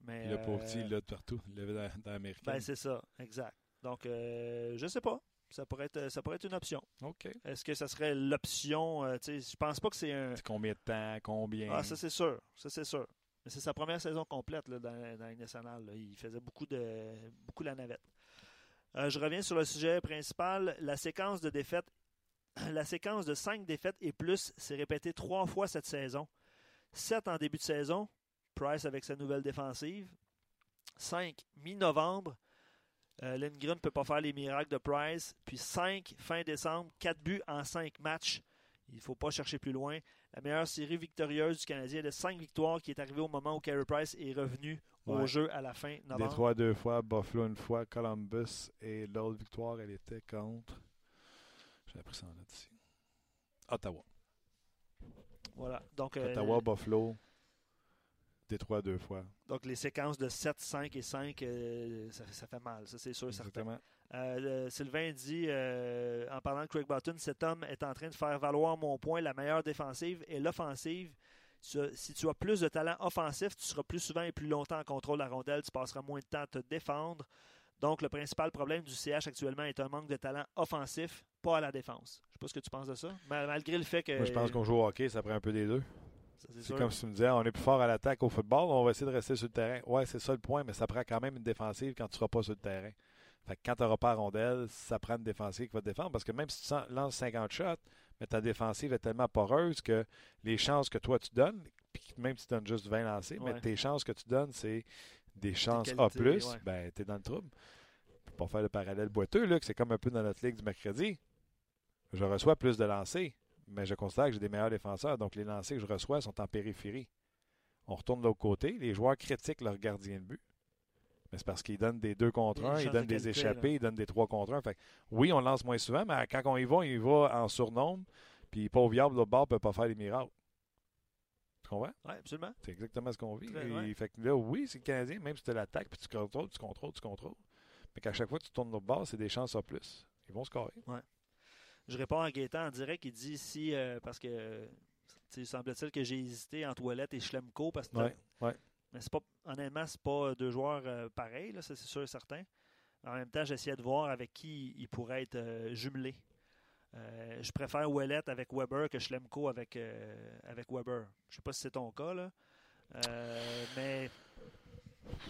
Mais, le pauvre petit, il l'a partout. Il l'avait dans, dans l'Amérique. Ben, c'est ça, exact. Donc, euh, je sais pas. Ça pourrait être, ça pourrait être une option. OK. Est-ce que ça serait l'option? Euh, je pense pas que c'est un. Combien de temps? Combien? Ah, ça, c'est sûr. Ça, c'est sûr. Mais c'est sa première saison complète là, dans, dans la nationale. Il faisait beaucoup de beaucoup la navette. Euh, je reviens sur le sujet principal. La séquence de défaites, la séquence de cinq défaites et plus s'est répétée trois fois cette saison. 7 en début de saison. Price avec sa nouvelle défensive. 5 mi-novembre. Euh, Lindgren ne peut pas faire les miracles de Price. Puis 5 fin décembre. 4 buts en 5 matchs. Il ne faut pas chercher plus loin. La meilleure série victorieuse du Canadien de 5 victoires qui est arrivée au moment où Carey Price est revenu au jeu à la fin novembre. Détroit deux fois, Buffalo une fois, Columbus et l'autre victoire, elle était contre. J'ai appris ça en note ici. Ottawa. Voilà. Donc, euh, Ottawa, Buffalo, Détroit deux fois. donc les séquences de 7, 5 et 5, euh, ça, ça fait mal, ça c'est sûr et certain. Exactement. Euh, Sylvain dit, euh, en parlant de Craig Button, cet homme est en train de faire valoir mon point, la meilleure défensive et l'offensive. Si tu as plus de talent offensif, tu seras plus souvent et plus longtemps en contrôle de la rondelle, tu passeras moins de temps à te défendre. Donc, le principal problème du CH actuellement est un manque de talent offensif, pas à la défense. Je sais pas ce que tu penses de ça, mal- malgré le fait que... Moi, je pense qu'on joue au hockey, ça prend un peu des deux. C'est comme si tu me disais, on est plus fort à l'attaque au football, on va essayer de rester sur le terrain. Ouais, c'est ça le point, mais ça prend quand même une défensive quand tu ne seras pas sur le terrain. Fait que quand tu n'auras pas la rondelle, ça prend une défensive qui va te défendre. Parce que même si tu lances 50 shots, mais ta défensive est tellement poreuse que les chances que toi tu donnes, même si tu donnes juste 20 lancés, Ouais. mais tes chances que tu donnes, c'est des chances A+, ouais. ben tu es dans le trouble. Pour faire le parallèle boiteux, c'est comme un peu dans notre ligue du mercredi. Je reçois plus de lancers, mais je considère que j'ai des meilleurs défenseurs. Donc, les lancers que je reçois sont en périphérie. On retourne de l'autre côté. Les joueurs critiquent leur gardien de but. Mais c'est parce qu'ils donnent des deux contre Des un, ils chances donnent de des qualité, là. ils donnent des trois contre un. Fait que, oui, on lance moins souvent, mais quand on y va, il va en surnombre. Puis, pauvre diable, l'autre bord ne peut pas faire les miracles. Tu comprends? Oui, absolument. C'est exactement ce qu'on vit. Très, Et ouais. Fait que là, oui, c'est le Canadien, même si tu l'attaques, puis tu contrôles, tu contrôles, tu contrôles. Mais qu'à chaque fois que tu tournes l'autre bord, c'est des chances à plus. Ils vont scorer. Je réponds à Gaétan en direct. Il dit si, euh, parce que euh, semble-t-il que j'ai hésité entre Ouellet et Schlemko. Parce que Ouais, ouais. Mais c'est pas, honnêtement, c'est pas deux joueurs euh, pareils, là, ça c'est sûr et certain. En même temps, j'essayais de voir avec qui ils pourraient être euh, jumelés. Euh, je préfère Ouellet avec Weber que Schlemko avec, euh, avec Weber. Je sais pas si c'est ton cas, là. Euh, mais.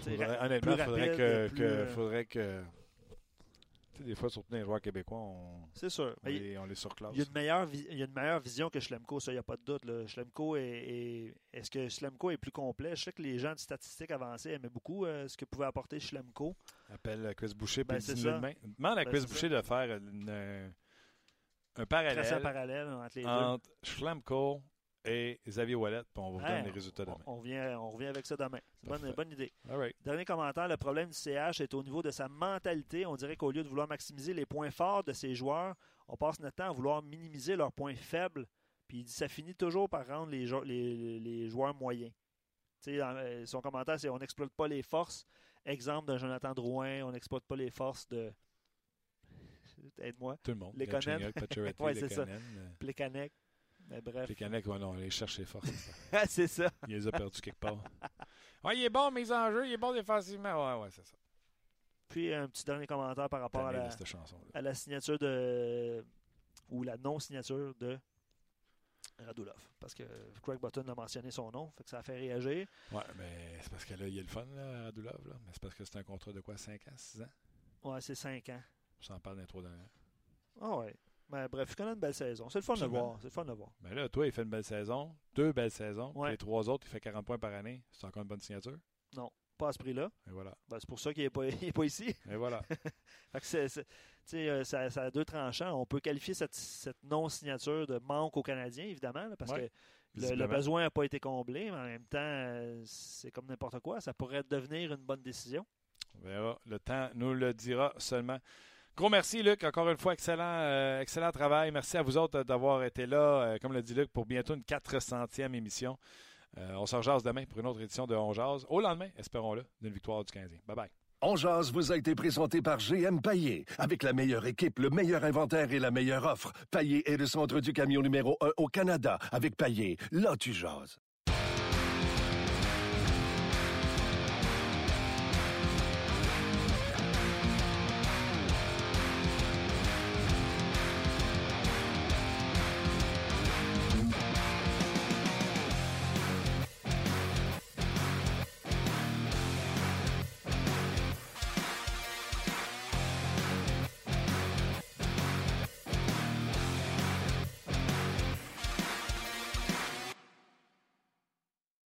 Faudrait- ra- honnêtement, il faudrait rapide, que, plus, que- euh, faudrait que. Sais, des fois, surtout les joueurs québécois, on, C'est sûr. on les, on les surclasse. il y, a une meilleure il y a une meilleure vision que Schlemko, ça, il n'y a pas de doute. Là. Schlemko est, est- Est-ce que Schlemko est plus complet? Je sais que les gens de statistiques avancées aimaient beaucoup euh, ce que pouvait apporter Schlemko. Appelle Chris Boucher Ben, puis demain. Demande à Ben, Chris Boucher de faire une, un parallèle parallèle entre les deux. Schlemko et Xavier Wallet, puis on va vous Hey, donner les résultats demain. on revient, on revient avec ça demain. C'est une bonne, idée. All right. Dernier commentaire, le problème du CH est au niveau de sa mentalité. On dirait qu'au lieu de vouloir maximiser les points forts de ses joueurs, on passe notre temps à vouloir minimiser leurs points faibles. Puis il dit ça finit toujours par rendre les, jou- les- les joueurs moyens. Euh, son commentaire, c'est on n'exploite pas les forces. Exemple de Jonathan Drouin, on n'exploite pas les forces de. Aide-moi. Tout le monde. Pacioretty, Ouais, c'est ça. Euh, Plekanec. Mais bref. Les Canucks, ouais, non, on les cherche les forces. c'est ça. Il les a perdus quelque part. Ouais, il est bon, mes enjeux, il est bon défensivement. Ouais, ouais, c'est ça. Puis un petit dernier commentaire par rapport à la, de cette chanson-là. à la signature de. ou la non-signature de Radulov. Parce que Craig Button a mentionné son nom, fait que ça a fait réagir. Ouais, mais c'est parce que là, il y a le fun, là, Radulov, là. Mais c'est parce que c'est un contrat de quoi, 5 ans, 6 ans? Ouais, c'est 5 ans. On s'en parle dans les trois dernières. Ah ouais. Mais bref, il connaît une belle saison. C'est le fun de voir. C'est le fun de voir. Mais là, toi, il fait une belle saison, deux belles saisons. Ouais. Les trois autres, il fait 40 points par année. C'est encore une bonne signature. Pas à ce prix-là. Et voilà. Ben, c'est pour ça qu'il n'est pas, ici. Et voilà. Fait que c'est, c'est- euh, ça, ça a deux tranchants. On peut qualifier cette, cette non-signature de manque aux Canadiens, évidemment, là, parce Ouais, que le, le besoin n'a pas été comblé, mais en même temps, euh, c'est comme n'importe quoi. Ça pourrait devenir une bonne décision. On verra. Le temps nous le dira seulement. Gros merci, Luc. Encore une fois, excellent, euh, excellent travail. Merci à vous autres d'avoir été là, euh, comme le dit Luc, pour bientôt une 400e émission. Euh, on se rejase demain pour une autre édition de On Jase. Au lendemain, espérons-le, d'une victoire du 15e. Bye bye. On jase vous a été présenté par GM Paillé. Avec la meilleure équipe, le meilleur inventaire et la meilleure offre. Paillé est le centre du camion numéro 1 au Canada. Avec Paillé, là tu jases.